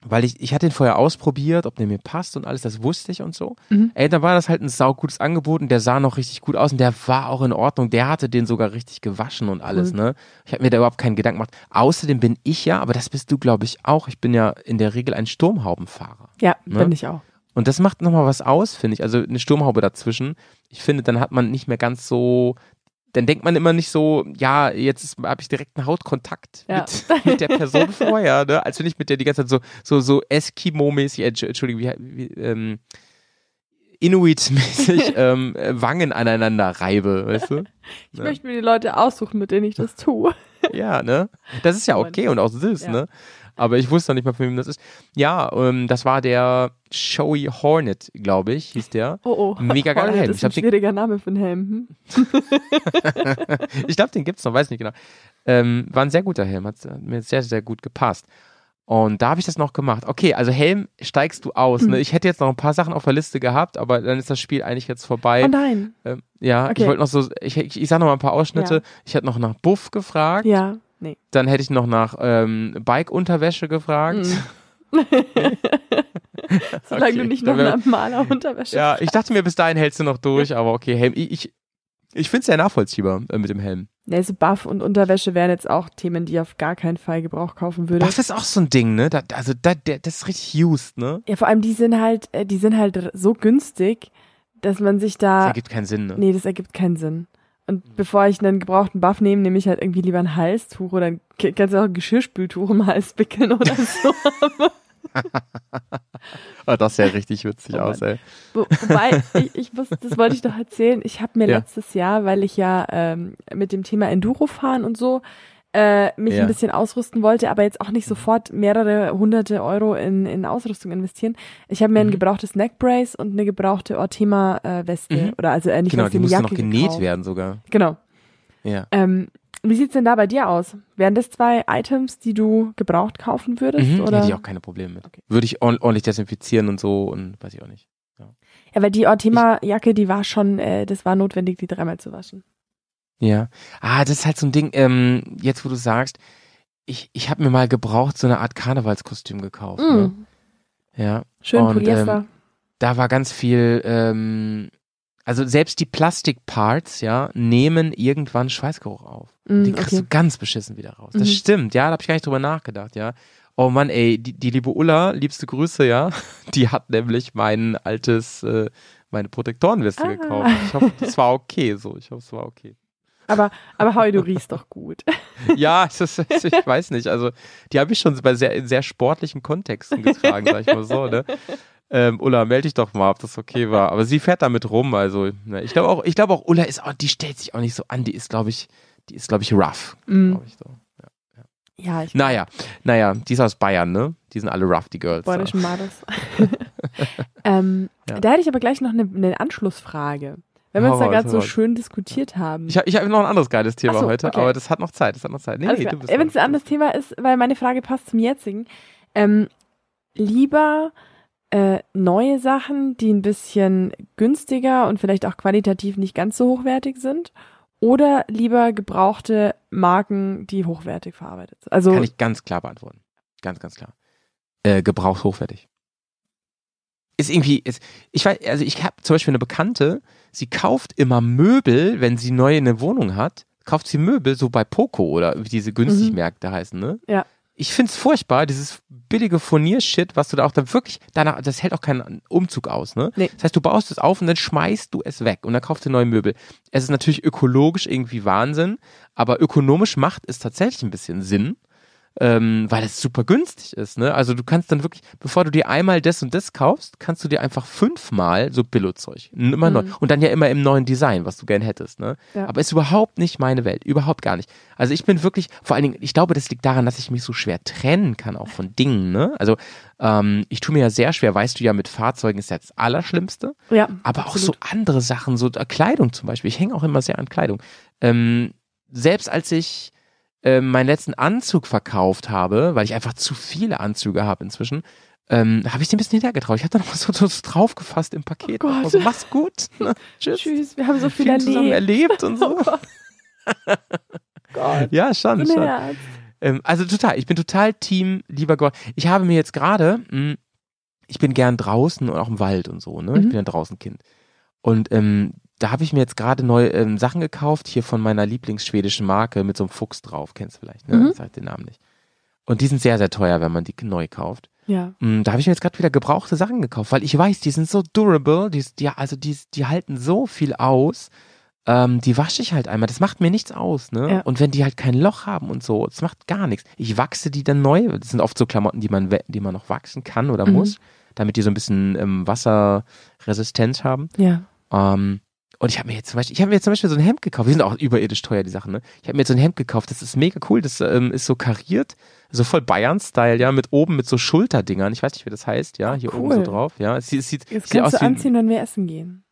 weil ich, ich hatte ihn vorher ausprobiert, ob der mir passt und alles, das wusste ich und so.
Mhm.
Ey, dann war das halt ein saugutes Angebot und der sah noch richtig gut aus und der war auch in Ordnung. Der hatte den sogar richtig gewaschen und alles,
Cool.
ne? Ich habe mir da überhaupt keinen Gedanken gemacht. Außerdem bin ich ja, aber das bist du, glaube ich, auch. Ich bin ja in der Regel ein Sturmhaubenfahrer.
Ja,
Ne?
bin ich auch.
Und das macht nochmal was aus, finde ich. Also eine Sturmhaube dazwischen. Ich finde, dann hat man nicht mehr ganz so, dann denkt man immer nicht so, ja, jetzt habe ich direkt einen Hautkontakt
Ja.
mit, mit der Person vorher, ne? als wenn ich mit der die ganze Zeit so, so, so Eskimo-mäßig, äh, Entschuldigung, wie, wie ähm, Inuit-mäßig ähm, äh, Wangen aneinander reibe, weißt du?
Ich
Ja.
möchte mir die Leute aussuchen, mit denen ich das tue.
Ja, ne? Das ist ja okay und auch süß,
Ja.
ne? Aber ich wusste noch nicht mal, von wem das ist. Ja, ähm, das war der Showy Hornet, glaube ich, hieß der.
Oh, oh.
Mega geiler Helm.
ist
Ich
ein schwieriger Name für einen Helm. Hm?
ich glaube, den gibt's noch, weiß nicht genau. Ähm, war ein sehr guter Helm, hat mir sehr, sehr gut gepasst. Und da habe ich das noch gemacht. Okay, also Helm steigst du aus. Ne?
Mhm.
Ich hätte jetzt noch ein paar Sachen auf der Liste gehabt, aber dann ist das Spiel eigentlich jetzt vorbei.
Oh nein.
Ähm, ja,
Okay.
ich wollte noch so, ich, ich, ich noch mal ein paar Ausschnitte.
Ja.
Ich hätte noch nach Buff gefragt.
Ja, nee.
Dann hätte ich noch nach ähm, Bike-Unterwäsche gefragt.
Mm. Solange
Okay,
du nicht noch
wär-
normaler Unterwäsche
Ja, ich dachte mir, bis dahin hältst du noch durch, aber okay, Helm. Ich, ich, ich finde es sehr nachvollziehbar äh, mit dem Helm.
Nee, so Buff und Unterwäsche wären jetzt auch Themen, die ich auf gar keinen Fall Gebrauch kaufen würde.
Buff ist auch so ein Ding, ne? Da, also da, der, das ist richtig used, ne?
Ja, vor allem die sind halt, äh, die sind halt so günstig, dass man sich
Das
da.
ergibt keinen Sinn, ne?
Nee, das ergibt keinen Sinn. Und bevor ich einen gebrauchten Buff nehme, nehme ich halt irgendwie lieber ein Halstuch oder ein, kannst du auch ein Geschirrspültuch um den Hals wickeln oder so.
Oh, das sah richtig witzig
Oh
aus, ey.
Wo, wobei, ich, ich muss, das wollte ich doch erzählen. Ich habe mir
Ja.
letztes Jahr, weil ich ja ähm, mit dem Thema Enduro fahren und so äh, mich
Ja.
ein bisschen ausrüsten wollte, aber jetzt auch nicht sofort mehrere hunderte Euro in, in Ausrüstung investieren. Ich habe mir ein
Mhm.
gebrauchtes Neckbrace und eine gebrauchte Ortema-Weste
Mhm.
oder also äh, nicht
Genau,
Weste,
die musste
Jacke
noch genäht
gekauft.
werden sogar.
Genau.
Ja.
Ähm, wie sieht's denn da bei dir aus? Wären das zwei Items, die du gebraucht kaufen würdest?
Mhm,
oder?
Hätte ich auch keine Probleme mit. Würde ich ordentlich desinfizieren und so und weiß ich auch nicht.
Ja, weil die Ortema-Jacke, die war schon, äh, das war notwendig, die dreimal zu waschen.
Ja. Ah, das ist halt so ein Ding, ähm, jetzt wo du sagst, ich, ich habe mir mal gebraucht so eine Art Karnevalskostüm gekauft. Ne?
Mm,
Ja.
schön
Und,
Polyester.
Da war ganz viel, ähm, also selbst die Plastikparts, ja, nehmen irgendwann Schweißgeruch auf.
Mm,
Die kriegst
okay.
du ganz beschissen wieder raus. Das
Mhm.
stimmt, ja, da habe ich gar nicht drüber nachgedacht, ja. Oh Mann, ey, die, die liebe Ulla, liebste Grüße, ja, die hat nämlich mein altes, äh, meine Protektorenweste
Ah.
gekauft. Ich hoffe, das war okay so. Ich hoffe, es war okay.
Aber, aber Howie, du riechst doch gut.
Ja, ist, ich weiß nicht. Also, die habe ich schon bei sehr, in sehr sportlichen Kontexten getragen, sag ich mal so, ne? Ähm, Ulla, melde dich doch mal, ob das okay war. Aber sie fährt damit rum, also, ne, ich glaube auch, ich glaube auch, Ulla ist auch, die stellt sich auch nicht so an, die ist, glaube ich, die ist, glaube ich, rough,
Mm,
ich so.
ja, ich
Naja, naja, die ist aus Bayern, ne? Die sind alle rough, die Girls. da.
Bayerischen Madels. ähm,
Ja.
Da hätte ich aber gleich noch eine, eine Anschlussfrage. Wenn wir uns da gerade so schön diskutiert haben.
Ich habe ich hab noch ein anderes geiles Thema
so,
heute,
okay.
aber das hat noch Zeit, das hat noch Zeit. Nee,
Alles
nee, bist
Wenn es ein anderes Thema ist, weil meine Frage passt zum jetzigen. Ähm, lieber äh, neue Sachen, die ein bisschen günstiger und vielleicht auch qualitativ nicht ganz so hochwertig sind, oder lieber gebrauchte Marken, die hochwertig verarbeitet sind? Also
Kann ich ganz klar beantworten. Ganz, ganz klar. Äh, Gebraucht hochwertig. Ist irgendwie, ist, ich weiß, also ich habe zum Beispiel eine Bekannte, sie kauft immer Möbel, wenn sie neu eine Wohnung hat, kauft sie Möbel so bei Poco oder wie diese Günstigmärkte heißen, ne?
Ja.
Ich find's furchtbar, dieses billige Furniershit, was du da auch dann wirklich, danach, das hält auch keinen Umzug aus, ne?
Nee.
Das heißt, du baust es auf und dann schmeißt du es weg und dann kaufst du neue Möbel. Es ist natürlich ökologisch irgendwie Wahnsinn, aber ökonomisch macht es tatsächlich ein bisschen Sinn, ähm, weil es super günstig ist. Ne? Also du kannst dann wirklich, bevor du dir einmal das und das kaufst, kannst du dir einfach fünfmal so Billo-Zeug, immer neu
Mhm.
und dann ja immer im neuen Design, was du gern hättest. Ne?
Ja.
Aber ist überhaupt nicht meine Welt, überhaupt gar nicht. Also ich bin wirklich, vor allen Dingen, ich glaube, das liegt daran, dass ich mich so schwer trennen kann auch von Dingen. Ne? Also ähm, ich tue mir ja sehr schwer, weißt du ja, mit Fahrzeugen ist ja das Allerschlimmste.
ja,
Aber auch
absolut.
so andere Sachen, so äh, Kleidung zum Beispiel. Ich hänge auch immer sehr an Kleidung. Ähm, selbst als ich ähm, meinen letzten Anzug verkauft habe, weil ich einfach zu viele Anzüge habe inzwischen, ähm, habe ich den ein bisschen hintergetraut. Ich habe da noch mal so, so draufgefasst im Paket.
Oh Gott.
Also, mach's gut. Ne? Tschüss.
Tschüss, wir haben so viel,
Viel zusammen
erlebt.
erlebt und so.
Oh Gott.
Ja, schon, schon. Ähm, also total, ich bin total Team lieber Gott. Ich habe mir jetzt gerade, mh, ich bin gern draußen und auch im Wald und so, ne? Ich
Mhm.
bin ein draußen Kind. Und ähm, da habe ich mir jetzt gerade neue ähm, Sachen gekauft, hier von meiner Lieblingsschwedischen Marke mit so einem Fuchs drauf, kennst du vielleicht, ne?
Mhm.
Ich sag den Namen nicht. Und die sind sehr, sehr teuer, wenn man die neu kauft.
Ja.
Mm, Da habe ich mir jetzt gerade wieder gebrauchte Sachen gekauft, weil ich weiß, die sind so durable, die, die, also die, die halten so viel aus. Ähm, die wasche ich halt einmal. Das macht mir nichts aus, ne?
Ja.
Und wenn die halt kein Loch haben und so, das macht gar nichts. Ich wachse die dann neu. Das sind oft so Klamotten, die man, die man noch wachsen kann oder
Mhm.
muss, damit die so ein bisschen ähm, Wasserresistenz haben.
Ja.
Ähm, und ich habe mir jetzt zum Beispiel, ich habe mir jetzt zum Beispiel so ein Hemd gekauft. Die sind auch überirdisch teuer, die Sachen, ne? Ich habe mir jetzt so ein Hemd gekauft, das ist mega cool. Das ähm, ist so kariert, so voll Bayern-Style, ja, mit oben mit so Schulterdingern. Ich weiß nicht, wie das heißt, ja, hier
cool.
oben so drauf, ja. Es sieht, es sieht,
Jetzt
sieht
kannst
aus
du
wie
anziehen, wenn wir essen gehen.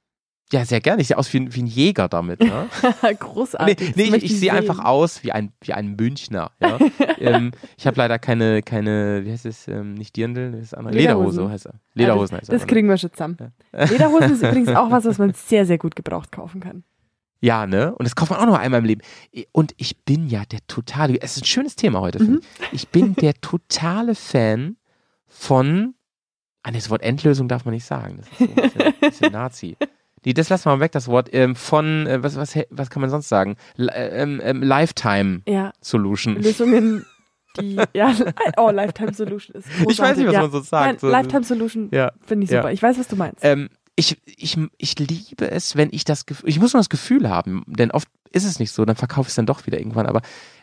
Ja, sehr gerne. Ich sehe aus wie ein, wie ein Jäger damit, ja. nee,
Großartig.
nee,
Das
ich, ich sehe einfach aus wie ein, wie ein Münchner, ja. ähm, ich habe leider keine, keine, wie heißt es, ähm, nicht Dirndl, das ist andere,
Lederhosen.
Lederhose heißt er. Lederhosen heißt er.
Das kriegen wir schon zusammen. Lederhosen ist übrigens auch was, was man sehr, sehr gut gebraucht kaufen kann.
Ja, ne? Und das kauft man auch nur einmal im Leben. Und ich bin ja der totale, es ist ein schönes Thema heute. finde ich. Ich bin der totale Fan von, ah, nee, das Wort Endlösung darf man nicht sagen. Das ist so ein bisschen, ein bisschen Nazi. Nee, das lassen wir mal weg, das Wort. Ähm, von, äh, was, was, was kann man sonst sagen? L äh, ähm, ähm, Lifetime
Ja,
Solution.
Lösungen, die, ja, oh, Lifetime Solution ist großartig.
Ich weiß nicht, was
ja.
man so sagt.
Nein,
so,
Lifetime Solution
Ja.
finde ich super. Ich weiß, was du meinst.
Ähm, ich, ich, ich liebe es, wenn ich das Gefühl, ich muss nur das Gefühl haben, denn oft ist es nicht so, dann verkaufe ich es dann doch wieder irgendwann, aber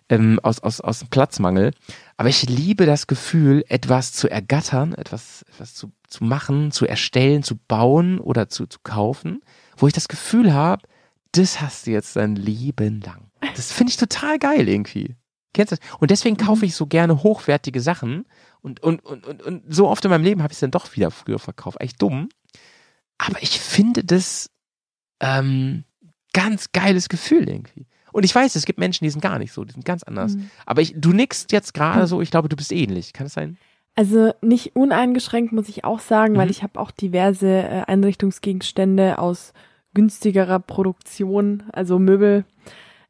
ähm, aus, aus, aus Platzmangel. Aber ich liebe das Gefühl, etwas zu ergattern, etwas, etwas zu, zu machen, zu erstellen, zu bauen oder zu, zu kaufen, wo ich das Gefühl habe, das hast du jetzt dein Leben lang. Das finde ich total geil irgendwie. Kennst du das? Und deswegen kaufe ich so gerne hochwertige Sachen und, und, und, und, und so oft in meinem Leben habe ich es dann doch wieder früher verkauft. Eigentlich dumm. Aber ich finde das ähm, ganz geiles Gefühl irgendwie. Und ich weiß, es gibt Menschen, die sind gar nicht so, die sind ganz anders.
Mhm.
Aber ich, du nickst jetzt gerade
Mhm.
so, ich glaube, du bist ähnlich. Kann das sein?
Also nicht uneingeschränkt, muss ich auch sagen, weil
Mhm.
ich habe auch diverse äh, Einrichtungsgegenstände aus günstigerer Produktion, also Möbel.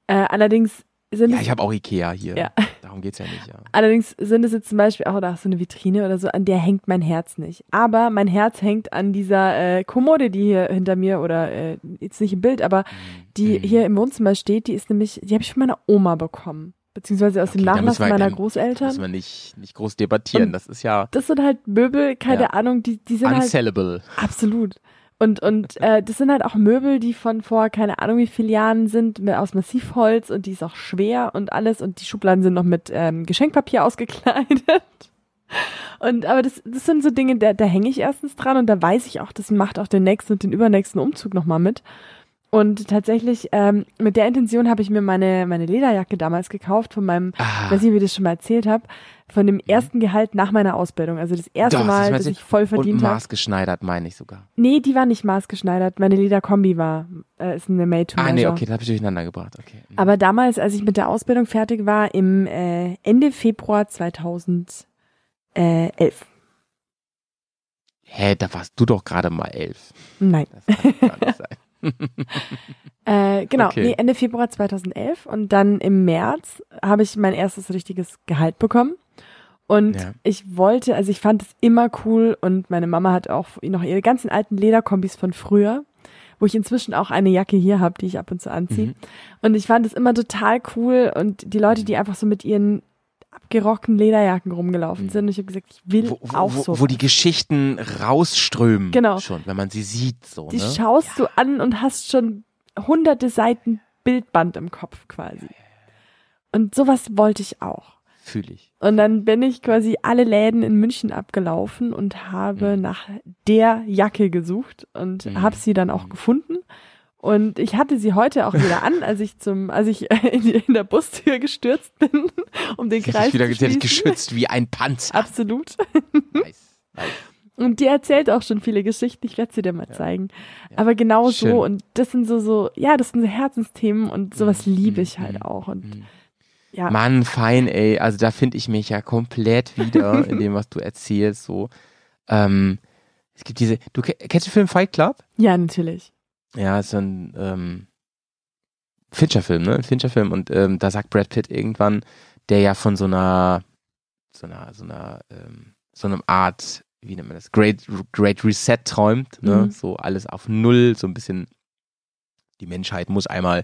Äh, allerdings sind
Ja, ich habe auch Ikea hier.
Ja.
Darum geht's ja nicht, ja.
Allerdings sind es jetzt zum Beispiel auch da so eine Vitrine oder so, an der hängt mein Herz nicht. Aber mein Herz hängt an dieser äh, Kommode, die hier hinter mir oder äh, jetzt nicht im Bild, aber die
Mhm.
hier im Wohnzimmer steht. Die ist nämlich, die habe ich von meiner Oma bekommen, beziehungsweise aus dem
Okay, da
Nachlass meiner
Da
Großeltern.
müssen wir nicht, nicht groß debattieren.
Und-
Das ist ja
Das sind halt Möbel, keine
Ja.
Ahnung, die die sind halt
unsellable.
absolut. Und, und äh, das sind halt auch Möbel, die von vor keine Ahnung wie vielen Jahren sind, aus Massivholz und die ist auch schwer und alles und die Schubladen sind noch mit ähm, Geschenkpapier ausgekleidet. Und aber das, das sind so Dinge, da, da hänge ich erstens dran und da weiß ich auch, das macht auch den nächsten und den übernächsten Umzug nochmal mit. Und tatsächlich, ähm, mit der Intention habe ich mir meine, meine Lederjacke damals gekauft von meinem, ich
Ah,
weiß nicht, wie ich das schon mal erzählt habe, von dem ersten Gehalt nach meiner Ausbildung. Also das erste
Doch, das
Mal,
weiß
dass
ich.
voll verdient habe.
maßgeschneidert meine ich sogar.
Nee, die war nicht maßgeschneidert. Meine Lederkombi war, äh, ist eine made to
Ah, nee, okay, das habe ich durcheinander gebracht. Okay. Mhm.
Aber damals, als ich mit der Ausbildung fertig war, im äh, Ende Februar 2011.
Hä, da warst du doch gerade mal elf.
Nein.
Das kann gar nicht sein.
Äh, genau,
Okay.
nee, Ende Februar 2011 und dann im März habe ich mein erstes richtiges Gehalt bekommen. Und
Ja.
ich wollte, also ich fand es immer cool und meine Mama hat auch noch ihre ganzen alten Lederkombis von früher, wo ich inzwischen auch eine Jacke hier habe, die ich ab und zu anziehe.
Mhm.
Und ich fand es immer total cool und die Leute, die einfach so mit ihren abgerockten Lederjacken rumgelaufen
Mhm.
sind. Und ich habe gesagt, ich will
Wo, wo,
auch so.
wo die Geschichten rausströmen.
Genau.
Schon, wenn man sie sieht, so,
die
ne?
schaust du an und hast schon hunderte Seiten Bildband im Kopf quasi. Und sowas wollte ich auch.
Fühle ich.
Und dann bin ich quasi alle Läden in München abgelaufen und habe
Mhm.
nach der Jacke gesucht und
Mhm.
habe sie dann auch
Mhm.
gefunden. Und ich hatte sie heute auch wieder an, als ich zum, als ich in, die- in der Bustür gestürzt bin, um den Kreis
wieder
zu schließen.
geschützt wie ein Panzer.
Absolut.
Nice. nice.
Und die erzählt auch schon viele Geschichten. Ich werde sie dir mal
Ja.
zeigen.
Ja.
Aber genau
Schön.
so. Und das sind so, so, ja, das sind so Herzensthemen und sowas
Mhm.
liebe ich
Mhm.
halt auch. Und
Mhm.
ja,
Mann, fein, ey. Also da finde ich mich ja komplett wieder in dem, was du erzählst. So, ähm, es gibt diese. Du ke- kennst du den Film Fight Club?
ja, natürlich.
Ja, ist so ein ähm, Fincher-Film, ne? Ein Fincher-Film. Und ähm, da sagt Brad Pitt irgendwann, der ja von so einer, so einer, so einer, ähm, so einem Art, wie nennt man das, Great, Great Reset träumt, ne?
Mhm.
So alles auf Null, so ein bisschen, die Menschheit muss einmal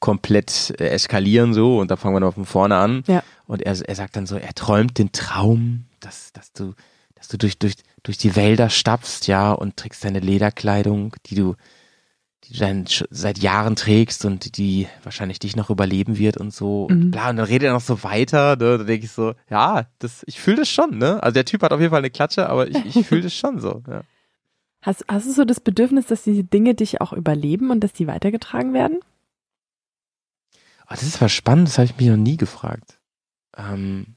komplett äh, eskalieren so und da fangen wir noch von vorne an.
Ja.
Und er, er sagt dann so, er träumt den Traum, dass, dass du, dass du durch, durch, durch die Wälder stapfst, ja, und trägst deine Lederkleidung, die du, die du dann seit Jahren trägst und die wahrscheinlich dich noch überleben wird und so. Und
Mhm.
bla, und dann redet er noch so weiter, ne? Da denke ich so, ja, das, ich fühle das schon, ne? Also der Typ hat auf jeden Fall eine Klatsche, aber ich, ich fühle das schon so, ja.
Hast, hast du so das Bedürfnis, dass diese Dinge dich auch überleben und dass die weitergetragen werden?
Oh, das ist was spannend, das habe ich mich noch nie gefragt. Ähm,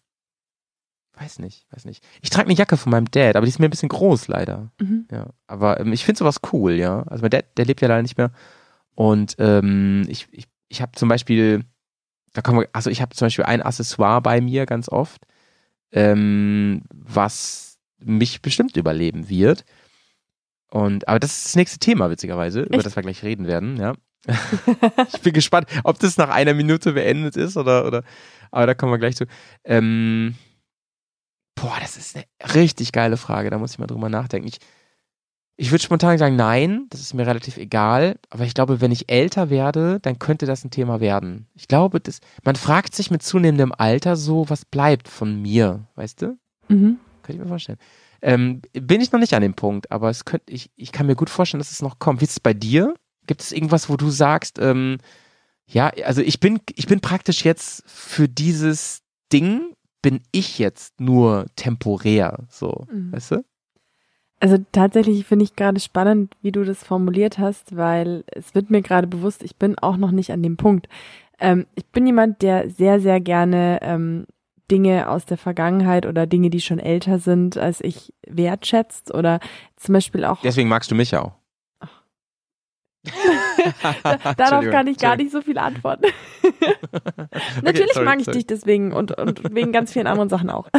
weiß nicht, weiß nicht. Ich trage eine Jacke von meinem Dad, aber die ist mir ein bisschen groß leider.
Mhm.
Ja, aber ähm, ich finde sowas cool, ja. Also mein Dad, der lebt ja leider nicht mehr. Und ähm, ich, ich, ich habe zum Beispiel, da kommen wir, also ich habe zum Beispiel ein Accessoire bei mir ganz oft, ähm, was mich bestimmt überleben wird. Und, aber das ist das nächste Thema, witzigerweise, über
Echt?
das wir gleich reden werden, ja. ich bin gespannt, ob das nach einer Minute beendet ist oder, oder, aber da kommen wir gleich zu. Ähm, boah, das ist eine richtig geile Frage, da muss ich mal drüber nachdenken. Ich, ich würde spontan sagen, nein, das ist mir relativ egal, aber ich glaube, wenn ich älter werde, dann könnte das ein Thema werden. Ich glaube, das, man fragt sich mit zunehmendem Alter so, was bleibt von mir, weißt du?
Mhm.
Könnte ich mir vorstellen. Ähm, bin ich noch nicht an dem Punkt, aber es könnte, ich, ich kann mir gut vorstellen, dass es noch kommt. Wie ist es bei dir? Gibt es irgendwas, wo du sagst, ähm, ja, also ich bin, ich bin praktisch jetzt für dieses Ding, bin ich jetzt nur temporär, so,
Mhm.
weißt du?
Also tatsächlich finde ich gerade spannend, wie du das formuliert hast, weil es wird mir gerade bewusst, ich bin auch noch nicht an dem Punkt. Ähm, ich bin jemand, der sehr, sehr gerne ähm, Dinge aus der Vergangenheit oder Dinge, die schon älter sind, als ich wertschätzt oder zum Beispiel auch.
Deswegen magst du mich auch.
Darauf kann ich gar nicht so viel antworten. Natürlich sorry, mag ich sorry. dich deswegen und, und wegen ganz vielen anderen Sachen auch.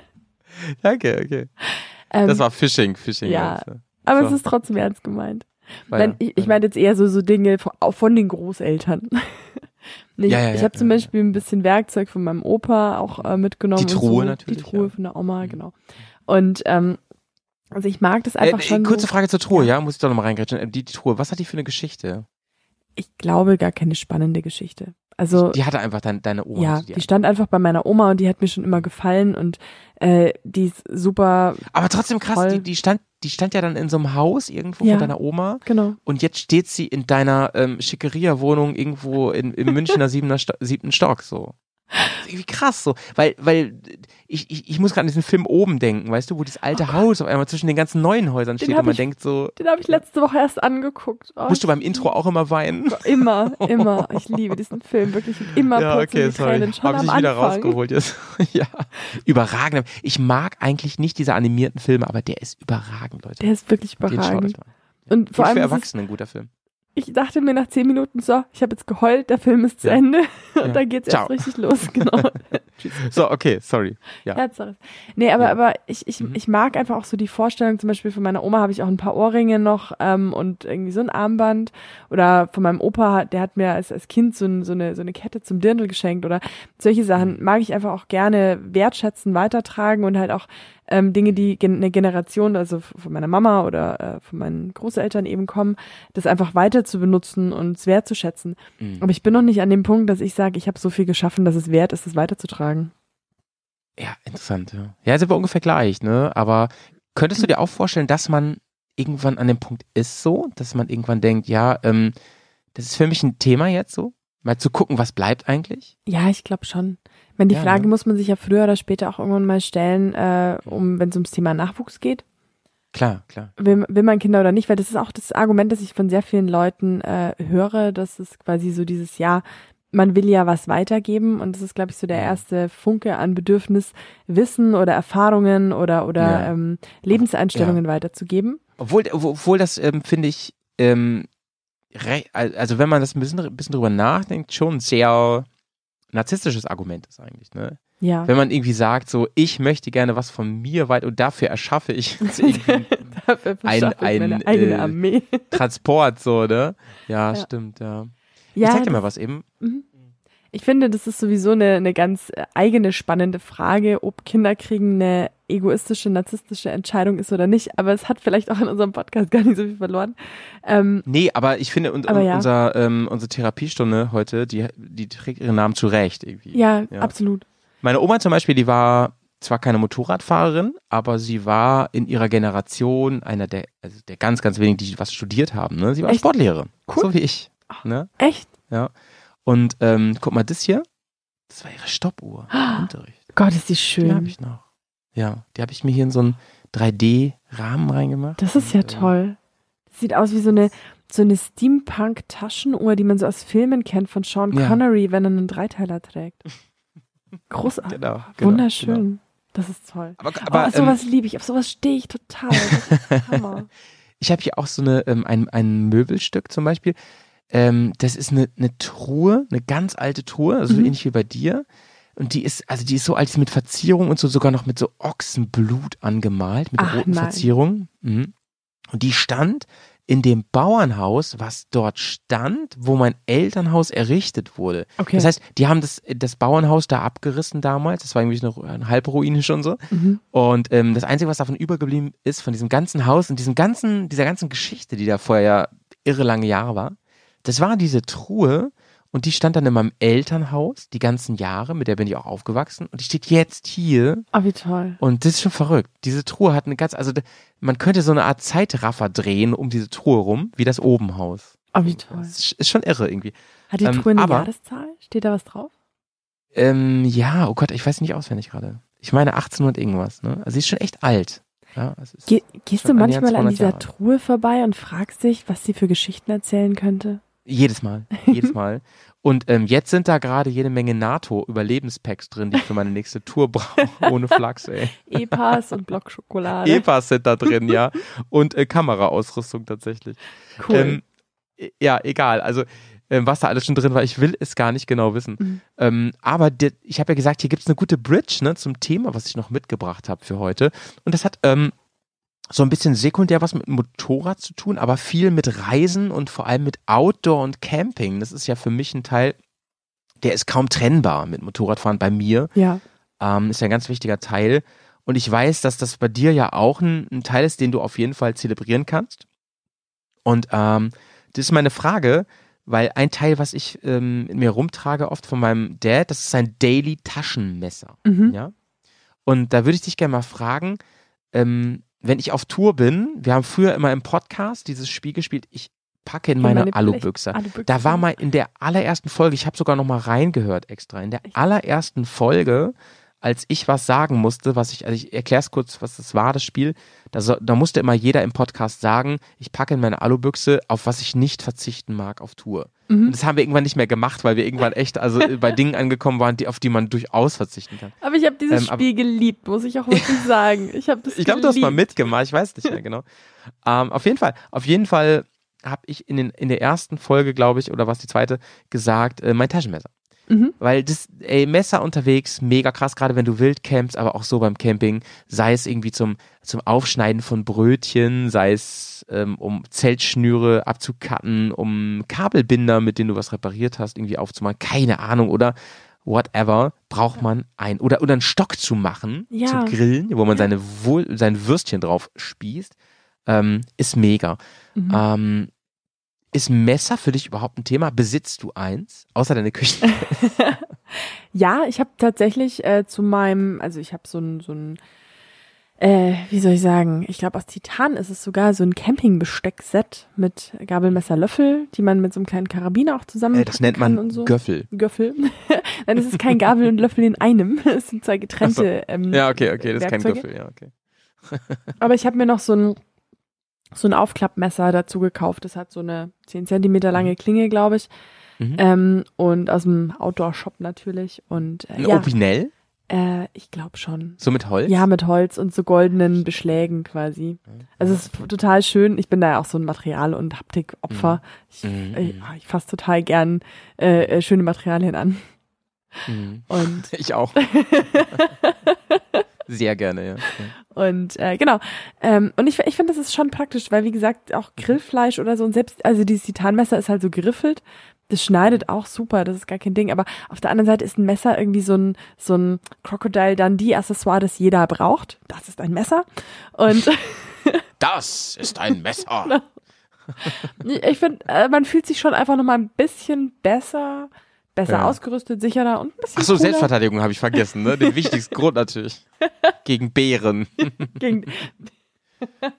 Danke, okay. Ähm, das war Phishing, Phishing.
Ja, also. aber so. es ist trotzdem ernst gemeint. Nein, ich, ich meine jetzt eher so, so Dinge von, auch von den Großeltern. ich ja, ja, ich habe ja, zum Beispiel ein bisschen Werkzeug von meinem Opa auch äh, mitgenommen.
Die Truhe so, natürlich.
Die Truhe von der Oma, mhm. genau. Und ähm, also ich mag das einfach äh, schon.
Kurze
so,
Frage zur Truhe, ja. muss ich doch nochmal reingrätschen. Äh, die, die Truhe, was hat die für eine Geschichte?
Ich glaube gar keine spannende Geschichte. Also
die hatte einfach dein, deine Oma.
Ja,
also
die, die stand einfach bei meiner Oma und die hat mir schon immer gefallen und äh, die ist super.
Aber trotzdem krass, die, die stand, die stand ja dann in so einem Haus irgendwo ja, von deiner Oma.
Genau.
Und jetzt steht sie in deiner ähm, Schickeria-Wohnung irgendwo in, im Münchner siebener Sto siebten Stock so irgendwie krass so, weil, weil ich, ich, ich muss gerade an diesen Film oben denken, weißt du, wo dieses alte oh Haus auf einmal zwischen den ganzen neuen Häusern steht und man
ich,
denkt so.
Den habe ich letzte Woche erst angeguckt.
Oh, musst du beim Intro auch immer weinen?
Immer, immer. Ich liebe diesen Film wirklich immer
ja, okay, die sorry. Tränen schon Hab ich am wieder rausgeholt jetzt. ja, überragend. Ich mag eigentlich nicht diese animierten Filme, aber der ist überragend, Leute.
Der ist wirklich überragend. Und vor allem
für Erwachsene ein guter Film
ich dachte mir nach zehn Minuten, so, ich habe jetzt geheult, der Film ist zu ja. Ende und ja. dann geht's Ciao. erst richtig los, genau.
So, okay, sorry. Ja.
Herzhaft. Nee, aber, ja. aber ich, ich, mhm. ich mag einfach auch so die Vorstellung, zum Beispiel von meiner Oma habe ich auch ein paar Ohrringe noch ähm, und irgendwie so ein Armband oder von meinem Opa, der hat mir als, als Kind so, ein, so, eine, so eine Kette zum Dirndl geschenkt oder solche Sachen mhm. mag ich einfach auch gerne wertschätzen, weitertragen und halt auch ähm, Dinge, die gen eine Generation, also von meiner Mama oder äh, von meinen Großeltern eben kommen, das einfach weiter zu benutzen und es wertzuschätzen. Mhm. Aber ich bin noch nicht an dem Punkt, dass ich sage, ich habe so viel geschaffen, dass es wert ist, es weiterzutragen.
Ja, interessant. Ja, ja sind wir ungefähr gleich, ne? Aber könntest du dir auch vorstellen, dass man irgendwann an dem Punkt ist so, dass man irgendwann denkt, ja, ähm, das ist für mich ein Thema jetzt so? Mal zu gucken, was bleibt eigentlich?
Ja, ich glaube schon. Wenn die ja, Frage ne? muss man sich ja früher oder später auch irgendwann mal stellen, äh, um wenn es ums Thema Nachwuchs geht.
Klar, klar.
Will, will man Kinder oder nicht? Weil das ist auch das Argument, das ich von sehr vielen Leuten äh, höre, dass es quasi so dieses Ja, man will ja was weitergeben und das ist, glaube ich, so der erste Funke an Bedürfnis, Wissen oder Erfahrungen oder oder ja. ähm, Lebenseinstellungen ja. weiterzugeben.
Obwohl, obwohl das ähm, finde ich, ähm, also wenn man das ein bisschen, ein bisschen drüber nachdenkt, schon sehr narzisstisches Argument ist eigentlich, ne?
Ja.
Wenn man irgendwie sagt, so, ich möchte gerne was von mir weit und dafür erschaffe ich
dafür ein, ein eigene äh, Armee.
Transport, so, ne? Ja, ja. stimmt, ja. ja. Ich zeig dir mal was eben. Mhm.
Ich finde, das ist sowieso eine, eine ganz eigene spannende Frage, ob Kinderkriegen eine egoistische, narzisstische Entscheidung ist oder nicht. Aber es hat vielleicht auch in unserem Podcast gar nicht so viel verloren.
Ähm, nee, aber ich finde, und, aber ja. unser, ähm, unsere Therapiestunde heute, die, die trägt ihren Namen zurecht irgendwie.
Ja, ja, absolut.
Meine Oma zum Beispiel, die war zwar keine Motorradfahrerin, aber sie war in ihrer Generation einer der, also der ganz, ganz wenigen, die was studiert haben. Ne? Sie war Echt? Sportlehrerin. Cool. So wie ich. Ne?
Echt?
Ja. Und ähm, guck mal, das hier, das war ihre Stoppuhr.
Unterricht. Gott, ist die schön. Die
habe ich noch. Ja, die habe ich mir hier in so einen 3D-Rahmen reingemacht.
Das ist ja und, äh, toll. Das sieht aus wie so eine, so eine Steampunk-Taschenuhr, die man so aus Filmen kennt von Sean Connery, ja. wenn er einen Dreiteiler trägt. Großartig. Genau, genau, Wunderschön. Genau. Das ist toll. Aber, aber oh, auf sowas ähm, liebe ich, auf sowas stehe ich total. Hammer.
ich habe hier auch so eine, ähm, ein, ein Möbelstück zum Beispiel. Ähm, das ist eine, eine Truhe, eine ganz alte Truhe, also mhm. ähnlich wie bei dir. Und die ist, also die ist so alt, mit Verzierung und so sogar noch mit so Ochsenblut angemalt, mit Ach, roten nein. Verzierungen. Mhm. Und die stand in dem Bauernhaus, was dort stand, wo mein Elternhaus errichtet wurde. Okay. Das heißt, die haben das, das Bauernhaus da abgerissen damals. Das war irgendwie eine, eine Halbruine schon so. Mhm. Und ähm, das Einzige, was davon übergeblieben ist, von diesem ganzen Haus und diesem ganzen, dieser ganzen Geschichte, die da vorher ja irre lange Jahre war, das war diese Truhe und die stand dann in meinem Elternhaus die ganzen Jahre, mit der bin ich auch aufgewachsen und die steht jetzt hier.
Ah, oh, wie toll.
Und das ist schon verrückt. Diese Truhe hat eine ganz, also man könnte so eine Art Zeitraffer drehen um diese Truhe rum, wie das Obenhaus.
Ah, oh, wie toll.
Das ist schon irre irgendwie.
Hat die ähm, Truhe eine aber, Jahreszahl? Steht da was drauf?
Ähm, ja, oh Gott, ich weiß nicht auswendig gerade. Ich meine 1800 irgendwas, ne? Also sie ist schon echt alt. Ja,
Ge gehst du manchmal an dieser Jahre. Truhe vorbei und fragst dich, was sie für Geschichten erzählen könnte?
Jedes Mal, jedes Mal. Und ähm, jetzt sind da gerade jede Menge NATO-Überlebenspacks drin, die ich für meine nächste Tour brauche, ohne Flachs, ey.
E-Pass und Blockschokolade.
E-Pass sind da drin, ja. Und äh, Kameraausrüstung tatsächlich.
Cool.
Ähm, ja, egal. Also ähm, was da alles schon drin war, ich will es gar nicht genau wissen.
Mhm.
Ähm, aber der, ich habe ja gesagt, hier gibt es eine gute Bridge ne, zum Thema, was ich noch mitgebracht habe für heute. Und das hat ähm, so ein bisschen sekundär was mit Motorrad zu tun, aber viel mit Reisen und vor allem mit Outdoor und Camping. Das ist ja für mich ein Teil, der ist kaum trennbar mit Motorradfahren bei mir.
ja.
Ähm, ist ja ein ganz wichtiger Teil. Und ich weiß, dass das bei dir ja auch ein, ein Teil ist, den du auf jeden Fall zelebrieren kannst. Und ähm, das ist meine Frage, weil ein Teil, was ich ähm, in mir rumtrage, oft von meinem Dad, das ist ein Daily Taschenmesser.
Mhm.
Ja. Und da würde ich dich gerne mal fragen, ähm, wenn ich auf Tour bin, wir haben früher immer im Podcast dieses Spiel gespielt, ich packe in
In
meine,
meine
Alubüchse.
Alubüchse.
Da war mal in der allerersten Folge, ich habe sogar noch mal reingehört extra, in der allerersten Folge, als ich was sagen musste, was ich, also ich erkläre es kurz, was das war, das Spiel, da, so, da musste immer jeder im Podcast sagen, ich packe in meine Alubüchse, auf was ich nicht verzichten mag auf Tour.
Mhm.
Und das haben wir irgendwann nicht mehr gemacht, weil wir irgendwann echt, also bei Dingen angekommen waren, die, auf die man durchaus verzichten kann.
Aber ich habe dieses
Ähm,
Spiel geliebt, muss ich auch wirklich sagen. Ich habe das
Ich glaube, du hast mal mitgemacht, ich weiß nicht mehr genau. ähm, auf jeden Fall, auf jeden Fall habe ich in, den, in der ersten Folge, glaube ich, oder was die zweite, gesagt, äh, mein Taschenmesser.
Mhm.
Weil das, ey, Messer unterwegs, mega krass, gerade wenn du wild campst, aber auch so beim Camping, sei es irgendwie zum, zum Aufschneiden von Brötchen, sei es ähm, um Zeltschnüre abzukatten, um Kabelbinder, mit denen du was repariert hast, irgendwie aufzumachen, keine Ahnung, oder whatever, braucht man ein, oder, oder einen Stock zu machen,
Ja.
zum Grillen, wo man seine sein Würstchen drauf spießt, ähm, ist mega.
Mhm.
Ähm, ist Messer für dich überhaupt ein Thema? Besitzt du eins? Außer deine Küche?
Ja, ich habe tatsächlich äh, zu meinem, also ich habe so ein, so ein, äh, wie soll ich sagen, ich glaube aus Titan ist es sogar so ein Campingbesteck-Set mit Gabel, Messer, Löffel, die man mit so einem kleinen Karabiner auch zusammen
Äh, das nennt man
so.
Göffel.
Göffel. Nein, es ist kein Gabel und Löffel in einem. Es sind zwei getrennte. Ähm,
Ja, okay, okay, das ist kein
Werkzeuge.
Göffel, ja, okay.
Aber ich habe mir noch so ein so ein Aufklappmesser dazu gekauft. Das hat so eine 10 Zentimeter lange Klinge, glaube ich.
Mhm.
Ähm, und aus dem Outdoor-Shop natürlich. Und äh,
Ein
ja,
Opinel?
äh, ich glaube schon.
So mit Holz?
Ja, mit Holz und so goldenen Beschlägen quasi. Also es ist total schön. Ich bin da ja auch so ein Material- und Haptikopfer. Ich,
Mhm.
äh, ich fasse total gern äh, äh, schöne Materialien an.
Mhm.
Und
Ich auch. Sehr gerne, ja.
Und äh, genau. Ähm, und ich, ich finde, das ist schon praktisch, weil wie gesagt, auch Grillfleisch oder so und selbst, also dieses Titanmesser ist halt so geriffelt. Das schneidet auch super, das ist gar kein Ding. Aber auf der anderen Seite ist ein Messer irgendwie so ein, so ein Crocodile Dundee Accessoire, das jeder braucht. Das ist ein Messer. Und
Das ist ein Messer.
ich finde, äh, man fühlt sich schon einfach nochmal ein bisschen besser, besser
Ja.
ausgerüstet, sicherer und ein bisschen
Ach so,
cooler
Selbstverteidigung habe ich vergessen, ne? Den wichtigsten Grund natürlich. Gegen Bären.
gegen,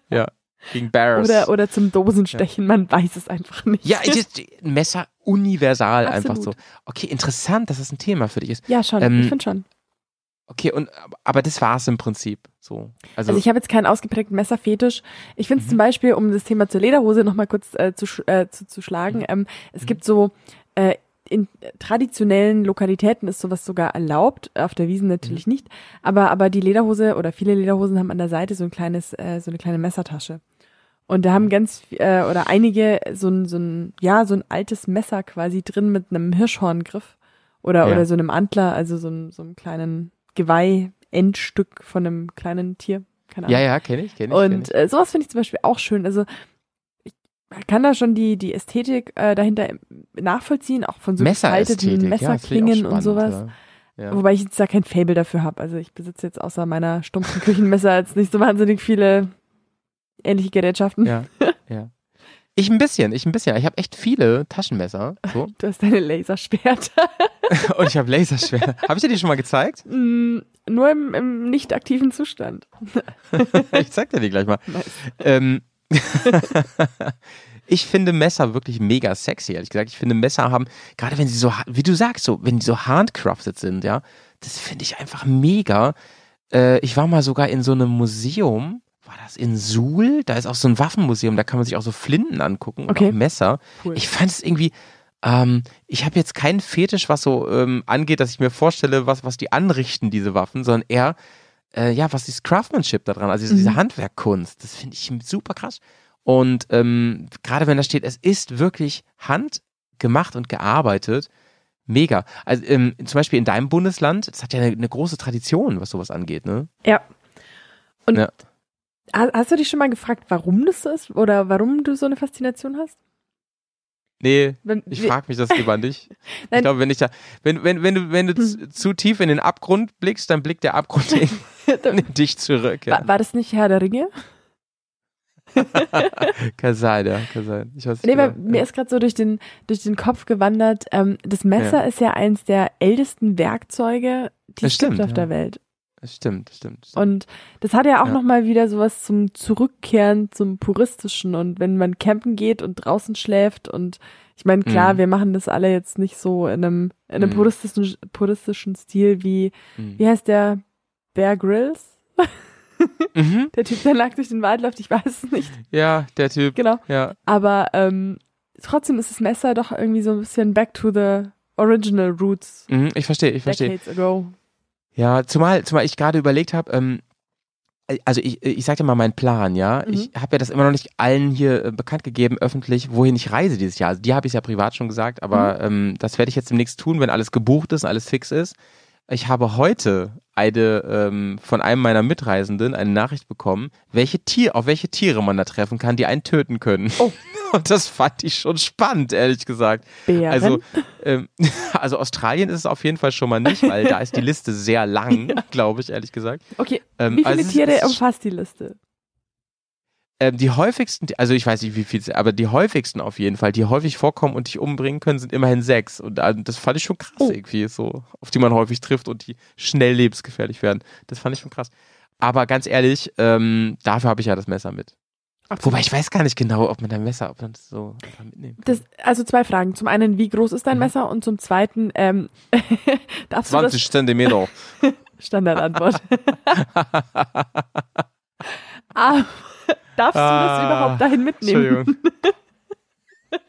Ja. Gegen Bears.
oder, oder zum Dosenstechen, man weiß es einfach nicht.
ja, ist ein Messer universal einfach so.
Absolut.
Okay, interessant, dass das ein Thema für dich ist.
Ja, schon,
Ähm,
ich finde schon.
Okay, und aber das war's im Prinzip. So. Also,
Also ich habe jetzt keinen ausgeprägten Messerfetisch. Ich finde es zum Beispiel, um das Thema zur Lederhose nochmal kurz äh, zu, äh, zu, zu schlagen, ähm, es gibt so äh, in traditionellen Lokalitäten ist sowas sogar erlaubt, auf der Wiesen natürlich nicht, aber aber die Lederhose oder viele Lederhosen haben an der Seite so ein kleines äh, so eine kleine Messertasche. Und da haben ganz äh, oder einige so ein so ein ja so ein altes Messer quasi drin mit einem Hirschhorngriff oder
Ja.
oder so einem Antler, also so einem so einem kleinen Geweih-Endstück von einem kleinen Tier. Keine Ahnung.
ja, ja, kenne ich, kenne ich. kenn
Und äh, sowas finde ich zum Beispiel auch schön. Also kann da schon die, die Ästhetik äh, dahinter nachvollziehen, auch von so
Messerästhetik,
gefalteten
ja,
Messerklingen und sowas.
Ja. Ja.
Wobei ich jetzt da kein Fable dafür habe. Also ich besitze jetzt außer meiner stumpfen Küchenmesser jetzt nicht so wahnsinnig viele ähnliche Gerätschaften.
Ja, ja. Ich ein bisschen, ich ein bisschen. Ich habe echt viele Taschenmesser. So.
Du hast deine Laserschwerter.
Und ich habe Laserschwert. habe ich dir die schon mal gezeigt?
Mm, Nur im, im nicht aktiven Zustand.
ich zeig dir die gleich mal.
Nice.
Ähm, ich finde Messer wirklich mega sexy, ehrlich gesagt. Ich finde Messer haben, gerade wenn sie so, wie du sagst, so, wenn die so handcrafted sind, ja, das finde ich einfach mega. Äh, ich war mal sogar in so einem Museum, war das in Suhl? Da ist auch so ein Waffenmuseum, da kann man sich auch so Flinten angucken und
Okay.
auch Messer.
Cool.
Ich fand es irgendwie, ähm, ich habe jetzt keinen Fetisch, was so ähm, angeht, dass ich mir vorstelle, was, was die anrichten, diese Waffen, sondern eher, äh, ja, was ist Craftsmanship da dran, also diese,
Mhm.
diese Handwerkkunst, das finde ich super krass. Und ähm, gerade wenn da steht, es ist wirklich handgemacht und gearbeitet, mega. Also ähm, zum Beispiel in deinem Bundesland, das hat ja eine, eine große Tradition, was sowas angeht, ne?
Ja. Und
Ja.
ha- hast du dich schon mal gefragt, warum das so ist? Oder warum du so eine Faszination hast?
Nee,
Wenn,
ich frage mich das lieber nicht. ich glaube, wenn ich da, wenn, wenn, wenn du, wenn du zu, zu tief in den Abgrund blickst, dann blickt der Abgrund in, in dich zurück. Ja.
war, war das nicht Herr der Ringe?
Kann sein, ja, kann sein. Ich weiß nicht
Nee, weil
genau.
mir
ja.
ist gerade so durch den, durch den Kopf gewandert, ähm, das Messer ist ja eins der ältesten Werkzeuge, die es gibt auf
ja.
der Welt.
Das stimmt, das stimmt. stimmt.
Und das hat ja auch
Ja.
noch mal wieder sowas zum Zurückkehren zum Puristischen und wenn man campen geht und draußen schläft und ich meine, klar,
Mhm.
wir machen das alle jetzt nicht so in einem, in einem
Mhm.
puristischen, puristischen Stil wie,
Mhm.
wie heißt der? Bear Grylls?
Mhm.
Der Typ, der nackt durch den Wald läuft, ich weiß es nicht.
Ja, der Typ.
Genau.
Ja,
Aber ähm, trotzdem ist das Messer doch irgendwie so ein bisschen back to the original roots
mhm, ich verstehe, ich verstehe.
decades ago.
Ja, zumal, zumal ich gerade überlegt habe, ähm, also ich, ich sag dir mal meinen Plan, ja.
Mhm.
Ich habe ja das immer noch nicht allen hier äh, bekannt gegeben, öffentlich, wohin ich reise dieses Jahr. Also die habe ich ja privat schon gesagt, aber
Mhm.
ähm, das werde ich jetzt demnächst tun, wenn alles gebucht ist, alles fix ist. Ich habe heute eine ähm, von einem meiner Mitreisenden eine Nachricht bekommen, welche Tier, auf welche Tiere man da treffen kann, die einen töten können.
Oh.
Und das fand ich schon spannend, ehrlich gesagt.
Bären.
Also, ähm, also Australien ist es auf jeden Fall schon mal nicht, weil da ist die Liste sehr lang, glaube ich, ehrlich gesagt.
okay,
Ähm,
wie viele
also
Tiere
ist-
umfasst die Liste?
Ähm, die häufigsten, also ich weiß nicht wie viel, aber die häufigsten auf jeden Fall, die häufig vorkommen und dich umbringen können, sind immerhin sechs. Und äh, das fand ich schon krass
Oh.
irgendwie, so, auf die man häufig trifft und die schnell lebensgefährlich werden. Das fand ich schon krass. Aber ganz ehrlich, ähm, dafür habe ich ja das Messer mit. Wobei ich weiß gar nicht genau, ob man dein Messer, ob man das so einfach mitnehmen kann.
Das, also zwei Fragen. Zum einen, wie groß ist dein
Mhm.
Messer? Und zum zweiten, ähm, darfst du
20 Zentimeter.
Standardantwort. ah, darfst du das
Ah,
überhaupt dahin mitnehmen?
Entschuldigung.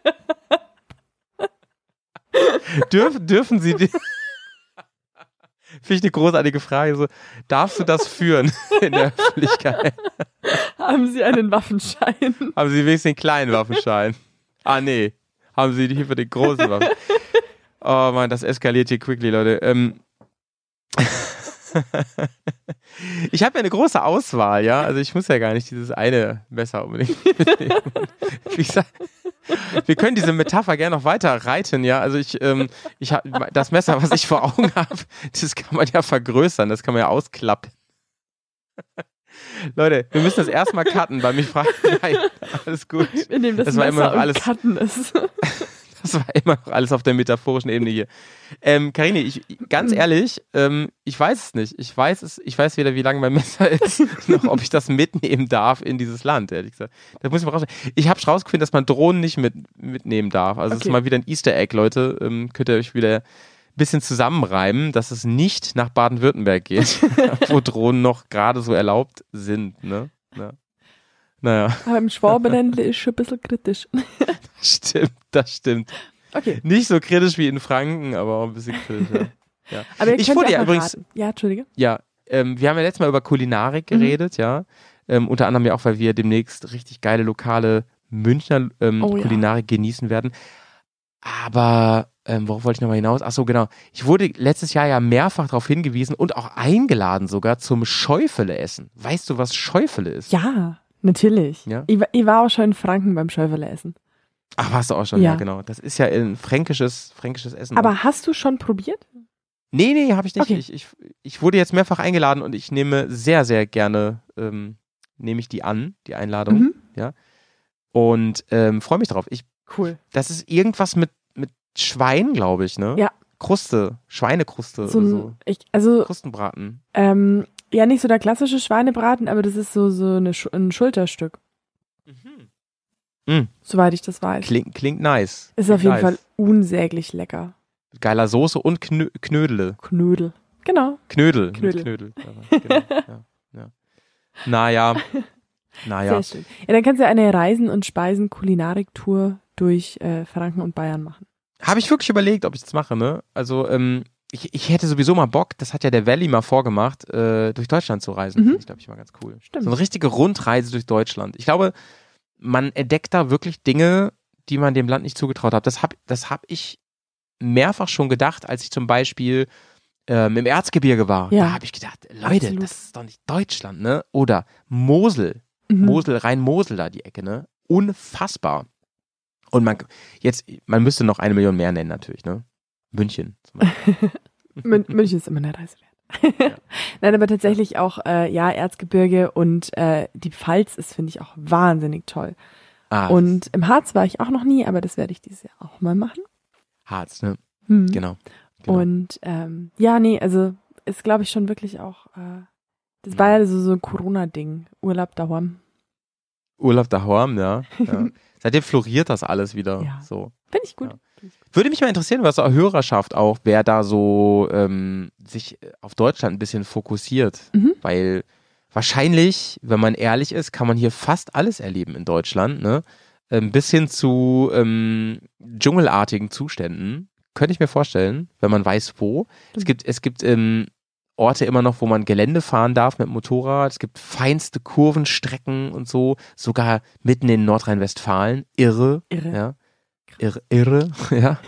Dürf, dürfen Sie die. Finde ich eine großartige Frage. So, darfst du das führen in der Öffentlichkeit?
Haben Sie einen Waffenschein?
Haben Sie wenigstens den kleinen Waffenschein? Ah, nee. Haben Sie hier für den großen Waffen? Oh Mann, das eskaliert hier quickly, Leute. Ähm. Ich habe ja eine große Auswahl, ja. Also ich muss ja gar nicht dieses eine Messer unbedingt mitnehmen. Wie gesagt, wir können diese Metapher gerne noch weiter reiten, ja. Also ich, ähm, ich habe das Messer, was ich vor Augen habe, das kann man ja vergrößern, das kann man ja ausklappen. Leute, wir müssen das erstmal cutten, weil mich fragt, nein, alles gut.
Wir nehmen das,
Das war
Messer
immer noch alles-
cutten es.
Das war immer noch alles auf der metaphorischen Ebene hier. Ähm, Karini, ich, ganz ehrlich, ähm, ich weiß es nicht. Ich weiß es, ich weiß weder, wie lang mein Messer ist, noch ob ich das mitnehmen darf in dieses Land, ehrlich gesagt. Da muss ich mal raus. Ich habe rausgefunden, dass man Drohnen nicht mit, mitnehmen darf. Also es
Okay.
ist mal wieder ein Easter Egg, Leute. Ähm, könnt ihr euch wieder ein bisschen zusammenreimen, dass es nicht nach Baden-Württemberg geht, wo Drohnen noch gerade so erlaubt sind. Ne? Ja. Naja,
Aber im Schwabenländle ist schon ein bisschen kritisch.
stimmt, das stimmt.
Okay.
Nicht so kritisch wie in Franken, aber auch ein bisschen kritisch. Ja,
Aber
Ich wurde
ja
ja übrigens-
raten. Ja, Entschuldige.
ja ähm, wir haben ja letztes Mal über Kulinarik
Mhm.
geredet, ja. Ähm, unter anderem ja auch, weil wir demnächst richtig geile lokale Münchner ähm,
Oh ja.
Kulinarik genießen werden. Aber ähm, worauf wollte ich nochmal hinaus? Ach so, genau. Ich wurde letztes Jahr ja mehrfach darauf hingewiesen und auch eingeladen sogar zum Schäufele-Essen. Weißt du, was Schäufele ist?
Ja, natürlich.
Ja?
Ich, ich war auch schon in Franken beim Schäuferle essen.
Ach, warst du auch schon? Ja,
Ja.
genau. Das ist ja ein fränkisches, fränkisches Essen.
Aber hast du schon probiert?
Nee, nee, habe ich nicht.
Okay.
Ich, ich, ich wurde jetzt mehrfach eingeladen und ich nehme sehr, sehr gerne, ähm, nehme ich die an, die Einladung.
Mhm.
Und ähm, freue mich drauf. Ich,
Cool.
das ist irgendwas mit, mit Schwein, glaube ich, ne?
Ja.
Kruste, Schweinekruste
So
oder so.
ich, also,
Krustenbraten.
ähm, ja, nicht so der klassische Schweinebraten, aber das ist so, so eine, ein Schulterstück,
Mhm.
Soweit ich das weiß.
Klingt, klingt nice.
Ist auf
Klingt
jeden Fall
nice.
unsäglich lecker.
Mit Geiler Soße und Knö Knödele.
Knödel. Genau.
Knödel.
Knödel.
Mit Knödel. Genau, ja, ja. Naja. Naja.
Sehr schön. Ja, dann kannst du eine Reisen- und Speisen-Kulinarik-Tour durch äh, Franken und Bayern machen.
Habe ich wirklich überlegt, ob ich das mache, ne? Also, ähm, ich, ich hätte sowieso mal Bock, das hat ja der Valley mal vorgemacht, äh, durch Deutschland zu reisen.
Mhm.
Ich, glaube ich, mal ganz cool.
Stimmt.
So eine richtige Rundreise durch Deutschland. Ich glaube, man entdeckt da wirklich Dinge, die man dem Land nicht zugetraut hat. Das habe das hab ich mehrfach schon gedacht, als ich zum Beispiel ähm, im Erzgebirge war.
Ja.
Da habe ich gedacht, Leute,
Absolut.
das ist doch nicht Deutschland, ne? Oder Mosel.
Mhm.
Mosel, Rhein-Mosel da die Ecke, ne? Unfassbar. Und man, jetzt, man müsste noch eine Million mehr nennen natürlich, ne? München zum Beispiel.
Mün München ist immer eine Reise wert. Nein, aber tatsächlich auch, äh, ja, Erzgebirge und äh, die Pfalz ist, finde ich, auch wahnsinnig toll.
Ah,
Und im Harz war ich auch noch nie, aber das werde ich dieses Jahr auch mal machen.
Harz, ne?
Hm.
Genau. genau.
Und ähm, ja, nee, also ist, glaube ich, schon wirklich auch, äh, das war ja so, so ein Corona-Ding. Urlaub daheim.
Urlaub daheim, ja. ja. Seitdem floriert das alles wieder.
Ja.
So.
Finde ich gut.
Ja. Würde mich mal interessieren, was eure Hörerschaft auch, wer da so ähm, sich auf Deutschland ein bisschen fokussiert.
Mhm.
Weil wahrscheinlich, wenn man ehrlich ist, kann man hier fast alles erleben in Deutschland, ne? Ein bisschen zu ähm, dschungelartigen Zuständen. Könnte ich mir vorstellen, wenn man weiß, wo. Es
Stimmt.
gibt, es gibt ähm, Orte immer noch, wo man Gelände fahren darf mit Motorrad. Es gibt feinste Kurvenstrecken und so, sogar mitten in Nordrhein-Westfalen. Irre.
Irre.
Ja. Irre, irre, ja.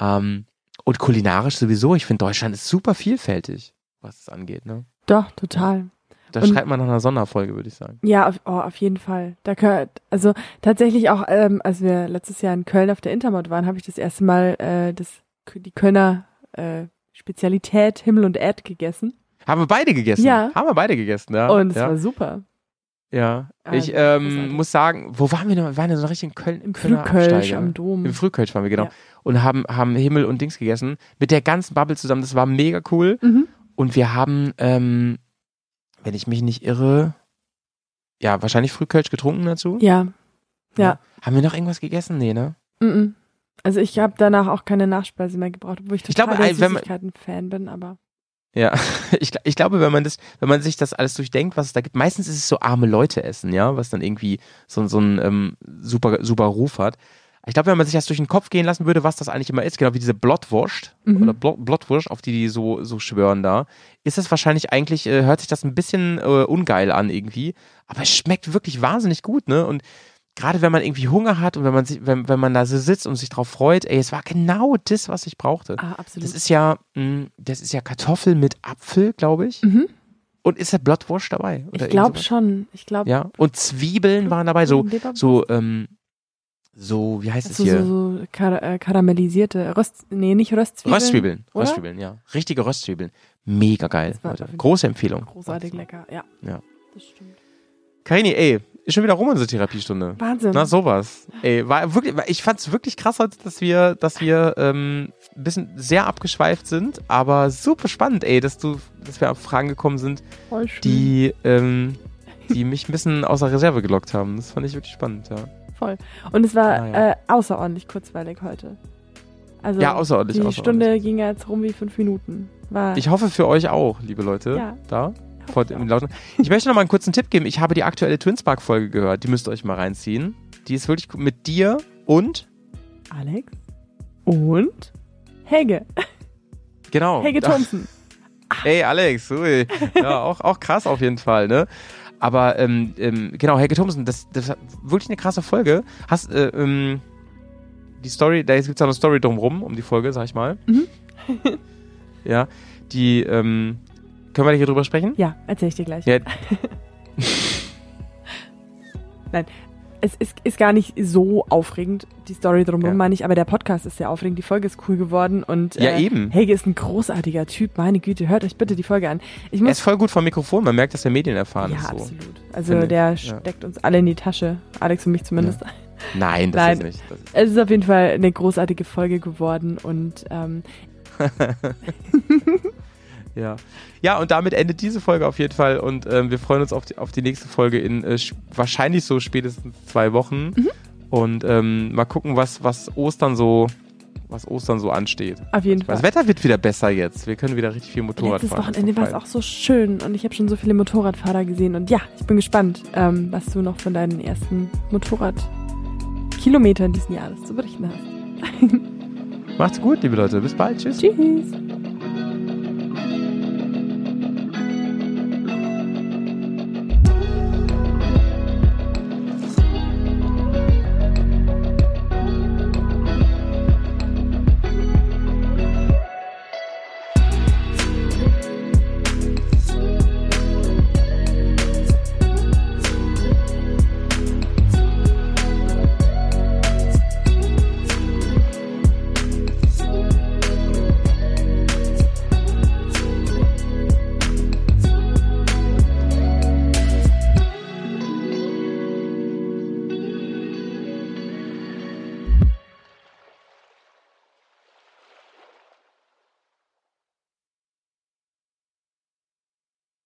ähm, und kulinarisch sowieso. Ich finde, Deutschland ist super vielfältig, was es angeht. Ne?
Doch, total.
Da schreibt man nach einer Sonderfolge, würde ich sagen.
Ja, auf, oh, auf jeden Fall. Da gehört, also tatsächlich auch, ähm, als wir letztes Jahr in Köln auf der Intermod waren, habe ich das erste Mal äh, das, die Kölner äh, Spezialität Himmel und Erd gegessen.
Haben wir beide gegessen?
Ja.
Haben wir beide gegessen, ja.
und es
ja.
war super.
Ja.
Ah,
Ich ähm, muss sagen, wo waren wir denn? Wir waren ja so richtig in Köln.
Im
Kölner
Frühkölsch am Dom.
Im Frühkölsch waren wir, genau.
Ja.
Und haben, haben Himmel und Dings gegessen. Mit der ganzen Bubble zusammen. Das war mega cool.
Mhm.
Und wir haben, ähm, wenn ich mich nicht irre, ja, wahrscheinlich Frühkölsch getrunken dazu.
Ja. Ja.
Haben wir noch irgendwas gegessen? Nee, ne?
Mhm. Also ich habe danach auch keine Nachspeise mehr gebraucht, obwohl ich
Ich
total
glaube, wenn man-
Süßigkeiten-Fan bin, aber
Ja, ich, ich glaube, wenn man das, wenn man sich das alles durchdenkt, was es da gibt, meistens ist es so arme Leute essen, ja, was dann irgendwie so, so einen ähm, super, super Ruf hat. Ich glaube, wenn man sich das durch den Kopf gehen lassen würde, was das eigentlich immer ist, genau wie diese Blotwurst
Mhm.
oder Blo Blotwurst, auf die die so, so schwören da, ist es wahrscheinlich eigentlich, äh, hört sich das ein bisschen äh, ungeil an irgendwie, aber es schmeckt wirklich wahnsinnig gut, ne? Und gerade wenn man irgendwie Hunger hat und wenn man sich, wenn, wenn man da so sitzt und sich drauf freut, ey, es war genau das, was ich brauchte.
ah, absolut.
Das ist ja, mh, das ist ja Kartoffel mit Apfel, glaube ich.
mhm.
Und ist da Blotwurst dabei?
Ich glaube schon. Ich glaube.
Ja. Und Zwiebeln waren dabei, so, so, ähm, so, wie heißt es
so,
hier?
so, so kar äh, karamellisierte Röst, nee, nicht Röstzwiebeln.
Röstzwiebeln.
oder?
Röstzwiebeln, ja. Richtige Röstzwiebeln. Mega geil, Große Empfehlung.
Großartig lecker, ja.
Ja.
Das stimmt.
Karini, ey, ist schon wieder rum unsere Therapiestunde.
Wahnsinn.
Na, sowas. Ey, war wirklich, ich fand's wirklich krass heute, dass wir, dass wir ähm, ein bisschen sehr abgeschweift sind, aber super spannend, ey, dass du, dass wir auf Fragen gekommen sind, die, ähm, die mich ein bisschen außer Reserve gelockt haben. Das fand ich wirklich spannend, ja.
Voll. Und es war
Ah, ja.
äh, außerordentlich kurzweilig heute. Also
Ja, außerordentlich,
Die
außerordentlich.
Stunde ging ja jetzt rum wie fünf Minuten. War
Ich hoffe für euch auch, liebe Leute,
Ja.
da. Vor dem Lauten. Ich möchte noch mal einen kurzen Tipp geben. Ich habe die aktuelle Twinspark-Folge gehört. Die müsst ihr euch mal reinziehen. Die ist wirklich mit dir und
Alex und Helge.
genau.
Helge Thompson.
Ey, Alex, ui. ja, auch, auch krass auf jeden Fall, ne? Aber ähm, ähm, genau, Helge Thompson, das, das ist wirklich eine krasse Folge. Hast äh, ähm, die Story, da gibt es auch eine Story drumrum, um die Folge, sag ich mal.
Mhm.
ja, die, ähm, können wir hier drüber sprechen?
Ja, erzähl ich dir gleich.
Ja.
Es ist, ist gar nicht so aufregend, die Story drumherum
Ja.
meine ich, aber der Podcast ist sehr aufregend, die Folge ist cool geworden und
Ja,
äh,
eben.
Helge ist ein großartiger Typ, meine Güte, hört euch bitte die Folge an. Ich
Er
muss
ist voll gut vom Mikrofon, man merkt, dass er medienerfahren
ja,
ist. So.
absolut. Also
Finde ich,
der
ja.
steckt uns alle in die Tasche, Alex und mich zumindest.
Nein, das
Nein.
ist nicht. Das ist
Es ist auf jeden Fall eine großartige Folge geworden und ähm,
Ja. Ja, und damit endet diese Folge auf jeden Fall und ähm, wir freuen uns auf die, auf die nächste Folge in äh, sch- wahrscheinlich so spätestens zwei Wochen.
Mhm.
Und ähm, mal gucken, was, was Ostern so was Ostern so ansteht.
Auf jeden Fall.
Das Wetter wird wieder besser jetzt. Wir können wieder richtig viel Motorrad
Letztes
fahren.
Wochenende war es auch so schön und ich habe schon so viele Motorradfahrer gesehen. Und ja, ich bin gespannt, ähm, was du noch von deinen ersten Motorradkilometern diesen Jahres zu berichten hast.
Macht's gut, liebe Leute. Bis bald. Tschüss.
Tschüss.